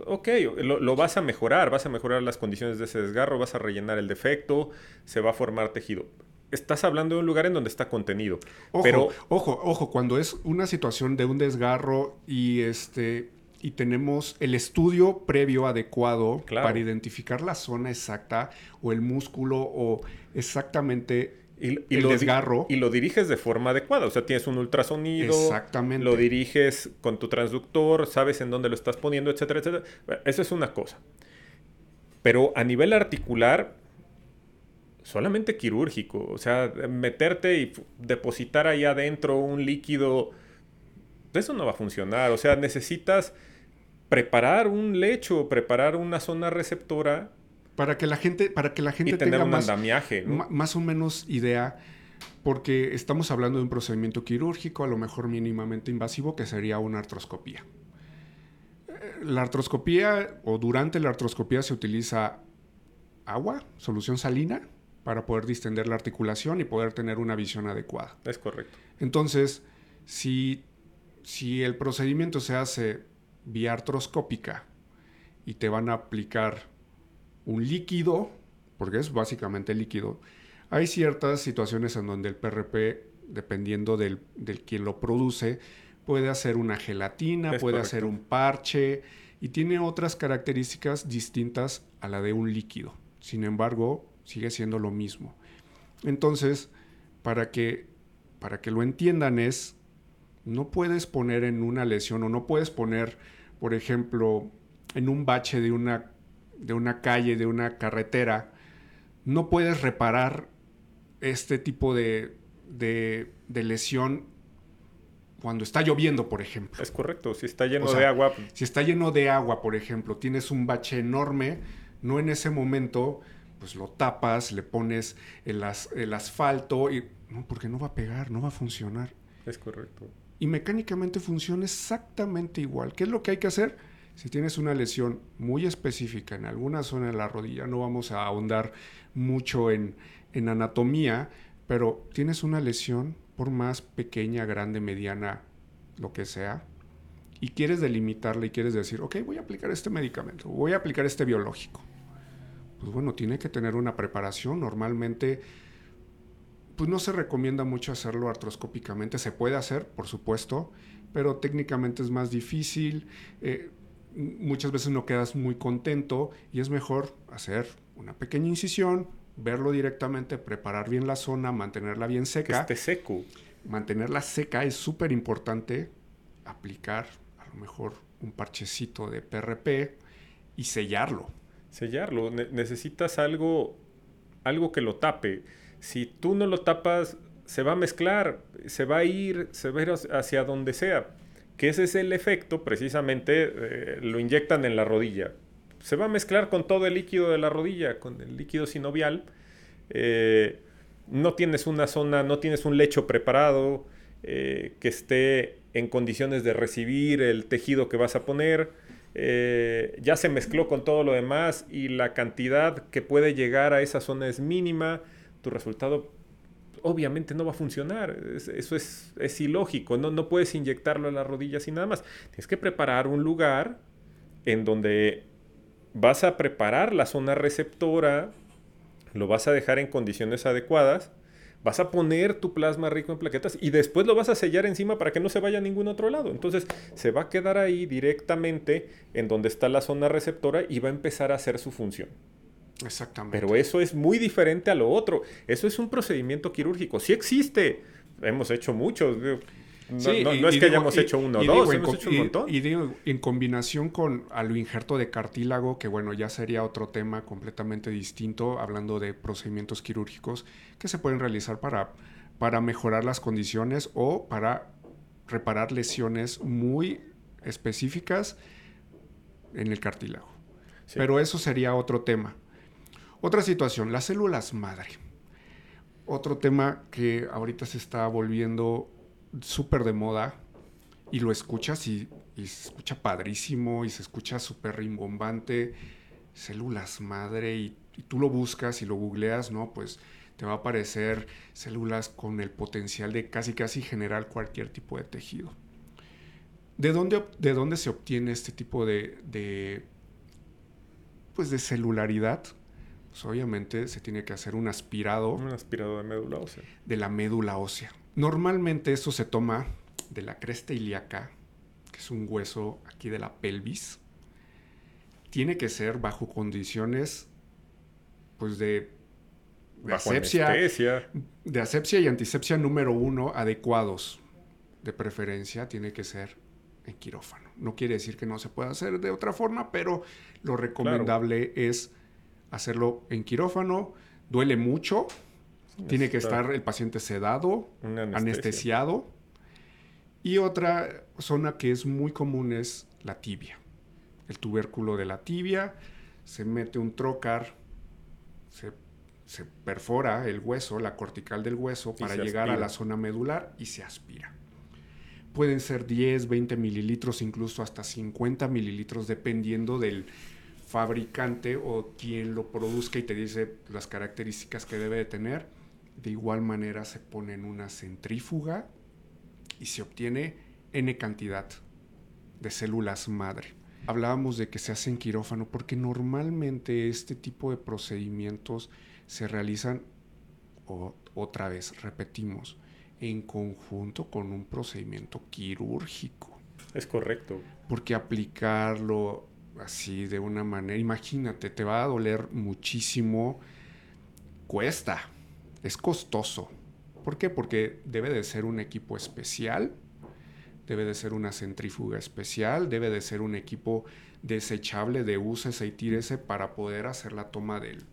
ok, lo, lo vas a mejorar, vas a mejorar las condiciones de ese desgarro, vas a rellenar el defecto, se va a formar tejido. Estás hablando de un lugar en donde está contenido. Ojo, pero ojo, ojo, cuando es una situación de un desgarro y este y tenemos el estudio previo adecuado Claro. para identificar la zona exacta o el músculo o exactamente y, y el lo desgarro. y lo diriges de forma adecuada. O sea, tienes un ultrasonido, Exactamente. lo diriges con tu transductor, sabes en dónde lo estás poniendo, etcétera, etcétera. Eso es una cosa. Pero a nivel articular, solamente quirúrgico. O sea, meterte y depositar ahí adentro un líquido, eso no va a funcionar. O sea, necesitas preparar un lecho, preparar una zona receptora para que la gente para que la y gente tener tenga un más, andamiaje. ¿no? más o menos idea porque estamos hablando de un procedimiento quirúrgico, a lo mejor mínimamente invasivo, que sería una artroscopía. Eh, La artroscopía o durante la artroscopía se utiliza agua, solución salina, para poder distender la articulación y poder tener una visión adecuada. Es correcto. Entonces, si, si el procedimiento se hace vía artroscópica y te van a aplicar un líquido, porque es básicamente líquido, hay ciertas situaciones en donde el PRP, dependiendo del, del quien lo produce, puede hacer una gelatina, Es puede correcto. hacer un parche y tiene otras características distintas a la de un líquido. Sin embargo, sigue siendo lo mismo. Entonces, para que, para que lo entiendan es, no puedes poner en una lesión o no puedes poner, por ejemplo, en un bache de una, de una calle, de una carretera, no puedes reparar este tipo de, de, de lesión cuando está lloviendo, por ejemplo. Es correcto. Si está lleno O sea, de agua, Si está lleno de agua, por ejemplo, tienes un bache enorme, no en ese momento, pues lo tapas, le pones el, as- el asfalto y... No, porque no va a pegar, no va a funcionar. es correcto. Y mecánicamente funciona exactamente igual. ¿Qué es lo que hay que hacer? Si tienes una lesión muy específica en alguna zona de la rodilla, no vamos a ahondar mucho en, en anatomía, pero tienes una lesión, por más pequeña, grande, mediana, lo que sea, y quieres delimitarla y quieres decir, ok, voy a aplicar este medicamento, voy a aplicar este biológico. Pues bueno, tiene que tener una preparación. Normalmente, pues no se recomienda mucho hacerlo artroscópicamente. Se puede hacer, por supuesto, pero técnicamente es más difícil. eh, muchas veces no quedas muy contento y es mejor hacer una pequeña incisión, verlo directamente, preparar bien la zona, mantenerla bien Que seca. esté seco. Mantenerla seca es súper importante. Aplicar a lo mejor un parchecito de PRP y sellarlo. Sellarlo. necesitas algo, algo que lo tape. Si tú no lo tapas, se va a mezclar, se va a ir, se va a ir hacia donde sea. Que ese es el efecto, precisamente, eh, lo inyectan en la rodilla. Se va a mezclar con todo el líquido de la rodilla, con el líquido sinovial. Eh, no tienes una zona, no tienes un lecho preparado eh, que esté en condiciones de recibir el tejido que vas a poner. ya se mezcló con todo lo demás y la cantidad que puede llegar a esa zona es mínima. Tu resultado obviamente no va a funcionar. eso es, ilógico. No, no puedes inyectarlo en la rodilla y nada más. Tienes que preparar un lugar en donde vas a preparar la zona receptora, lo vas a dejar en condiciones adecuadas, vas a poner tu plasma rico en plaquetas y después lo vas a sellar encima para que no se vaya a ningún otro lado. Entonces se va a quedar ahí directamente en donde está la zona receptora y va a empezar a hacer su función. Exactamente. Pero eso es muy diferente a lo otro. Eso es un procedimiento quirúrgico. Sí existe. Hemos hecho muchos. No, es que hayamos hecho uno o dos, hemos hecho un montón. Y digo, en combinación con a lo injerto de cartílago, que bueno, ya sería otro tema completamente distinto, hablando de procedimientos quirúrgicos que se pueden realizar para, para mejorar las condiciones o para reparar lesiones muy específicas en el cartílago. Pero eso sería otro tema. Otra situación, las células madre. Otro tema que ahorita se está volviendo súper de moda y lo escuchas y, se escucha padrísimo y se escucha súper rimbombante. Células madre y, tú lo buscas y lo googleas, ¿no? Pues te va a aparecer células con el potencial de casi casi generar cualquier tipo de tejido. ¿De dónde, de dónde se obtiene este tipo de, pues de celularidad? Pues, obviamente se tiene que hacer un aspirado. Un aspirado de médula ósea. De la médula ósea. Normalmente esto se toma de la cresta ilíaca, que es un hueso aquí de la pelvis. Tiene que ser bajo condiciones pues de, de asepsia, de asepsia y antisepsia número uno adecuados. De preferencia tiene que ser en quirófano. No quiere decir que no se pueda hacer de otra forma, pero lo recomendable es hacerlo en quirófano, duele mucho, tiene que estar el paciente sedado, anestesiado. Y otra zona que es muy común es la tibia. El tubérculo de la tibia, se mete un trocar, se, perfora el hueso, la cortical del hueso, para llegar a la zona medular y se aspira. Pueden ser 10, 20 mililitros, incluso hasta 50 mililitros, dependiendo del, fabricante o quien lo produzca y te dice las características que debe de tener. De igual manera se pone en una centrífuga y se obtiene N cantidad de células madre. Hablábamos de que se hace en quirófano porque normalmente este tipo de procedimientos se realizan, o, otra vez, repetimos, en conjunto con un procedimiento quirúrgico. Es correcto. Porque aplicarlo así de una manera, imagínate, te va a doler muchísimo, cuesta, es costoso. ¿Por qué? Porque debe de ser un equipo especial, debe de ser una centrífuga especial, debe de ser un equipo desechable de úsese y tírese para poder hacer la toma del,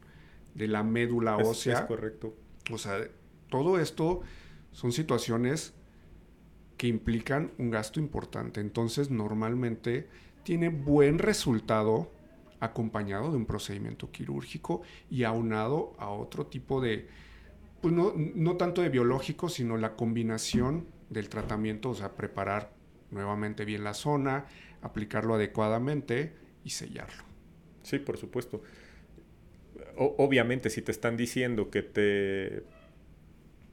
de la médula ósea. Es correcto. O sea, todo esto son situaciones que implican un gasto importante. Entonces, normalmente tiene buen resultado acompañado de un procedimiento quirúrgico y aunado a otro tipo de, pues no, no tanto de biológico, sino la combinación del tratamiento, o sea, preparar nuevamente bien la zona, aplicarlo adecuadamente y sellarlo. Sí, por supuesto. obviamente, si te están diciendo que te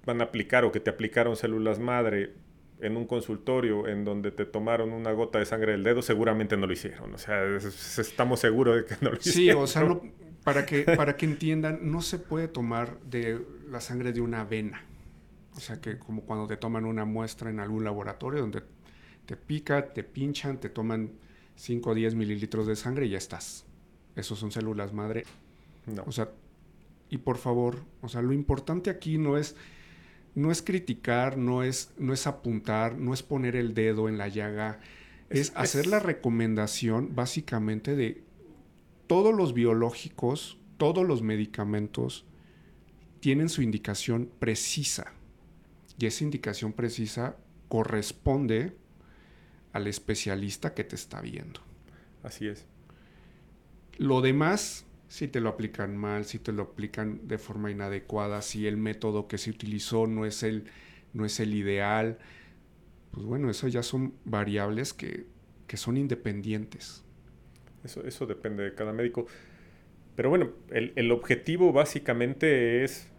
van a aplicar o que te aplicaron células madre en un consultorio en donde te tomaron una gota de sangre del dedo, seguramente no lo hicieron. O sea, estamos seguros de que no lo hicieron. Sí, o sea, para, que, para que entiendan, no se puede tomar de la sangre de una vena. O sea, que como cuando te toman una muestra en algún laboratorio donde te pica, te pinchan, te toman 5 o 10 mililitros de sangre y ya estás. Esos son células madre. No. O sea, y por favor, o sea, lo importante aquí no es no es criticar, no es, no es apuntar, no es poner el dedo en la llaga, es, hacer la recomendación básicamente de todos los biológicos, todos los medicamentos tienen su indicación precisa. Y esa indicación precisa corresponde al especialista que te está viendo. Así es. Lo demás, si te lo aplican mal, si te lo aplican de forma inadecuada, si el método que se utilizó no es el, no es el ideal, pues bueno, eso ya son variables que, que son independientes. Eso, eso depende de cada médico. Pero bueno, el, el objetivo básicamente es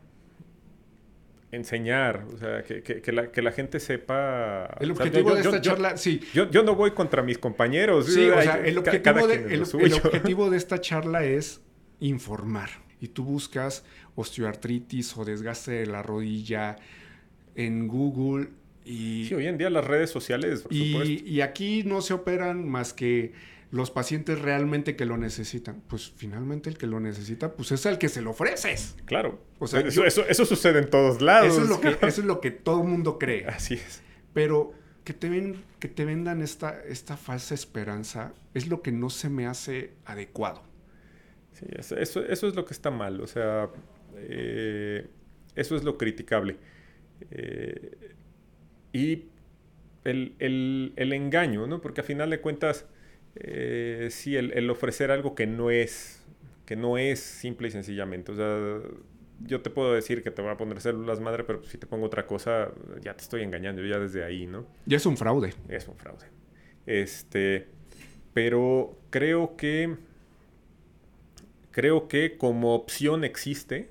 enseñar, o sea, que, que, la, que, la, gente sepa... El objetivo yo, de esta yo, charla, sí. Yo, yo, no voy contra mis compañeros. Sí, o sea, el objetivo, de, el, el objetivo de esta charla es informar. Y tú buscas osteoartritis o desgaste de la rodilla en Google y... Sí, hoy en día las redes sociales, por y, supuesto. y aquí no se operan más que los pacientes realmente que lo necesitan. Pues finalmente el que lo necesita, pues es el que se lo ofreces. Claro. O sea, eso, yo, eso, eso, sucede en todos lados. Eso es lo que, eso es lo que todo el mundo cree. Así es. Pero que te, ven, que te vendan esta, esta falsa esperanza es lo que no se me hace adecuado. Sí, eso, eso, eso es lo que está mal. O sea, eh, eso es lo criticable. Eh, y el, el, el, engaño, ¿no? Porque a final de cuentas eh, sí, el, el, ofrecer algo que no es, que no es simple y sencillamente. O sea, yo te puedo decir que te voy a poner células madre, pero si te pongo otra cosa, ya te estoy engañando, ya desde ahí, ¿no? Ya es un fraude. Es un fraude. Este, pero creo que, creo que como opción existe,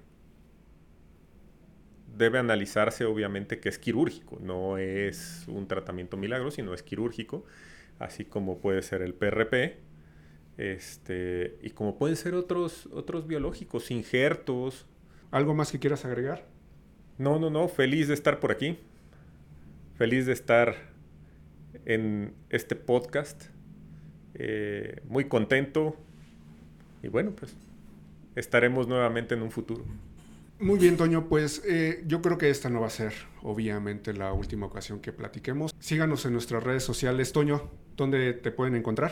debe analizarse obviamente que es quirúrgico, no es un tratamiento milagro, sino es quirúrgico así como puede ser el PRP, este, y como pueden ser otros, otros biológicos, injertos. ¿Algo más que quieras agregar? No, no, no, feliz de estar por aquí, feliz de estar en este podcast, eh, muy contento, y bueno, pues estaremos nuevamente en un futuro. Muy bien, Toño, pues eh, yo creo que esta no va a ser obviamente la última ocasión que platiquemos. Síganos en nuestras redes sociales. Toño, ¿dónde te pueden encontrar?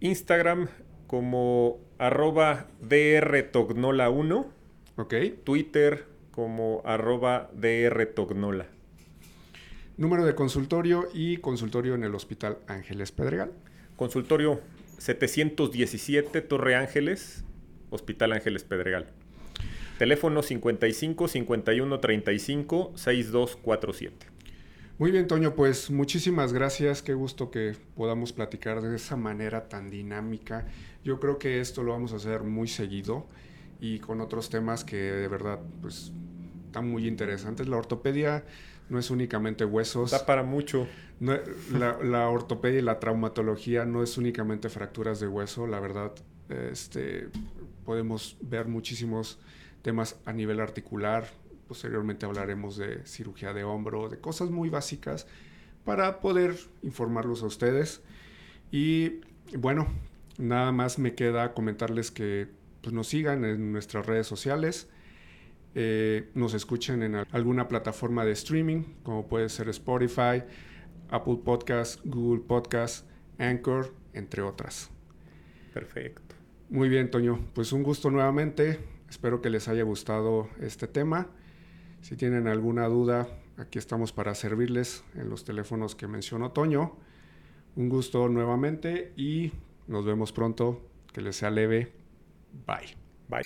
Instagram como arroba drtognola1. Ok. Twitter como arroba drtognola. Número de consultorio y consultorio en el Hospital Ángeles Pedregal. Consultorio 717 Torre Ángeles, Hospital Ángeles Pedregal. Teléfono 55 51 35 6247. Muy bien, Toño, pues muchísimas gracias. Qué gusto que podamos platicar de esa manera tan dinámica. Yo creo que esto lo vamos a hacer muy seguido y con otros temas que de verdad pues están muy interesantes. La ortopedia no es únicamente huesos. Da para mucho. No, la, la, ortopedia y la traumatología no es únicamente fracturas de hueso. La verdad, este, podemos ver muchísimos temas a nivel articular. Posteriormente hablaremos de cirugía de hombro, de cosas muy básicas para poder informarlos a ustedes. Y bueno, nada más me queda comentarles que pues, nos sigan en nuestras redes sociales. Eh, nos escuchen en alguna plataforma de streaming, como puede ser Spotify, Apple Podcast, Google Podcast, Anchor, entre otras. Perfecto. Muy bien, Toño. Pues un gusto nuevamente. Espero que les haya gustado este tema. Si tienen alguna duda, aquí estamos para servirles en los teléfonos que mencionó Toño. Un gusto nuevamente y nos vemos pronto. Que les sea leve. Bye. Bye.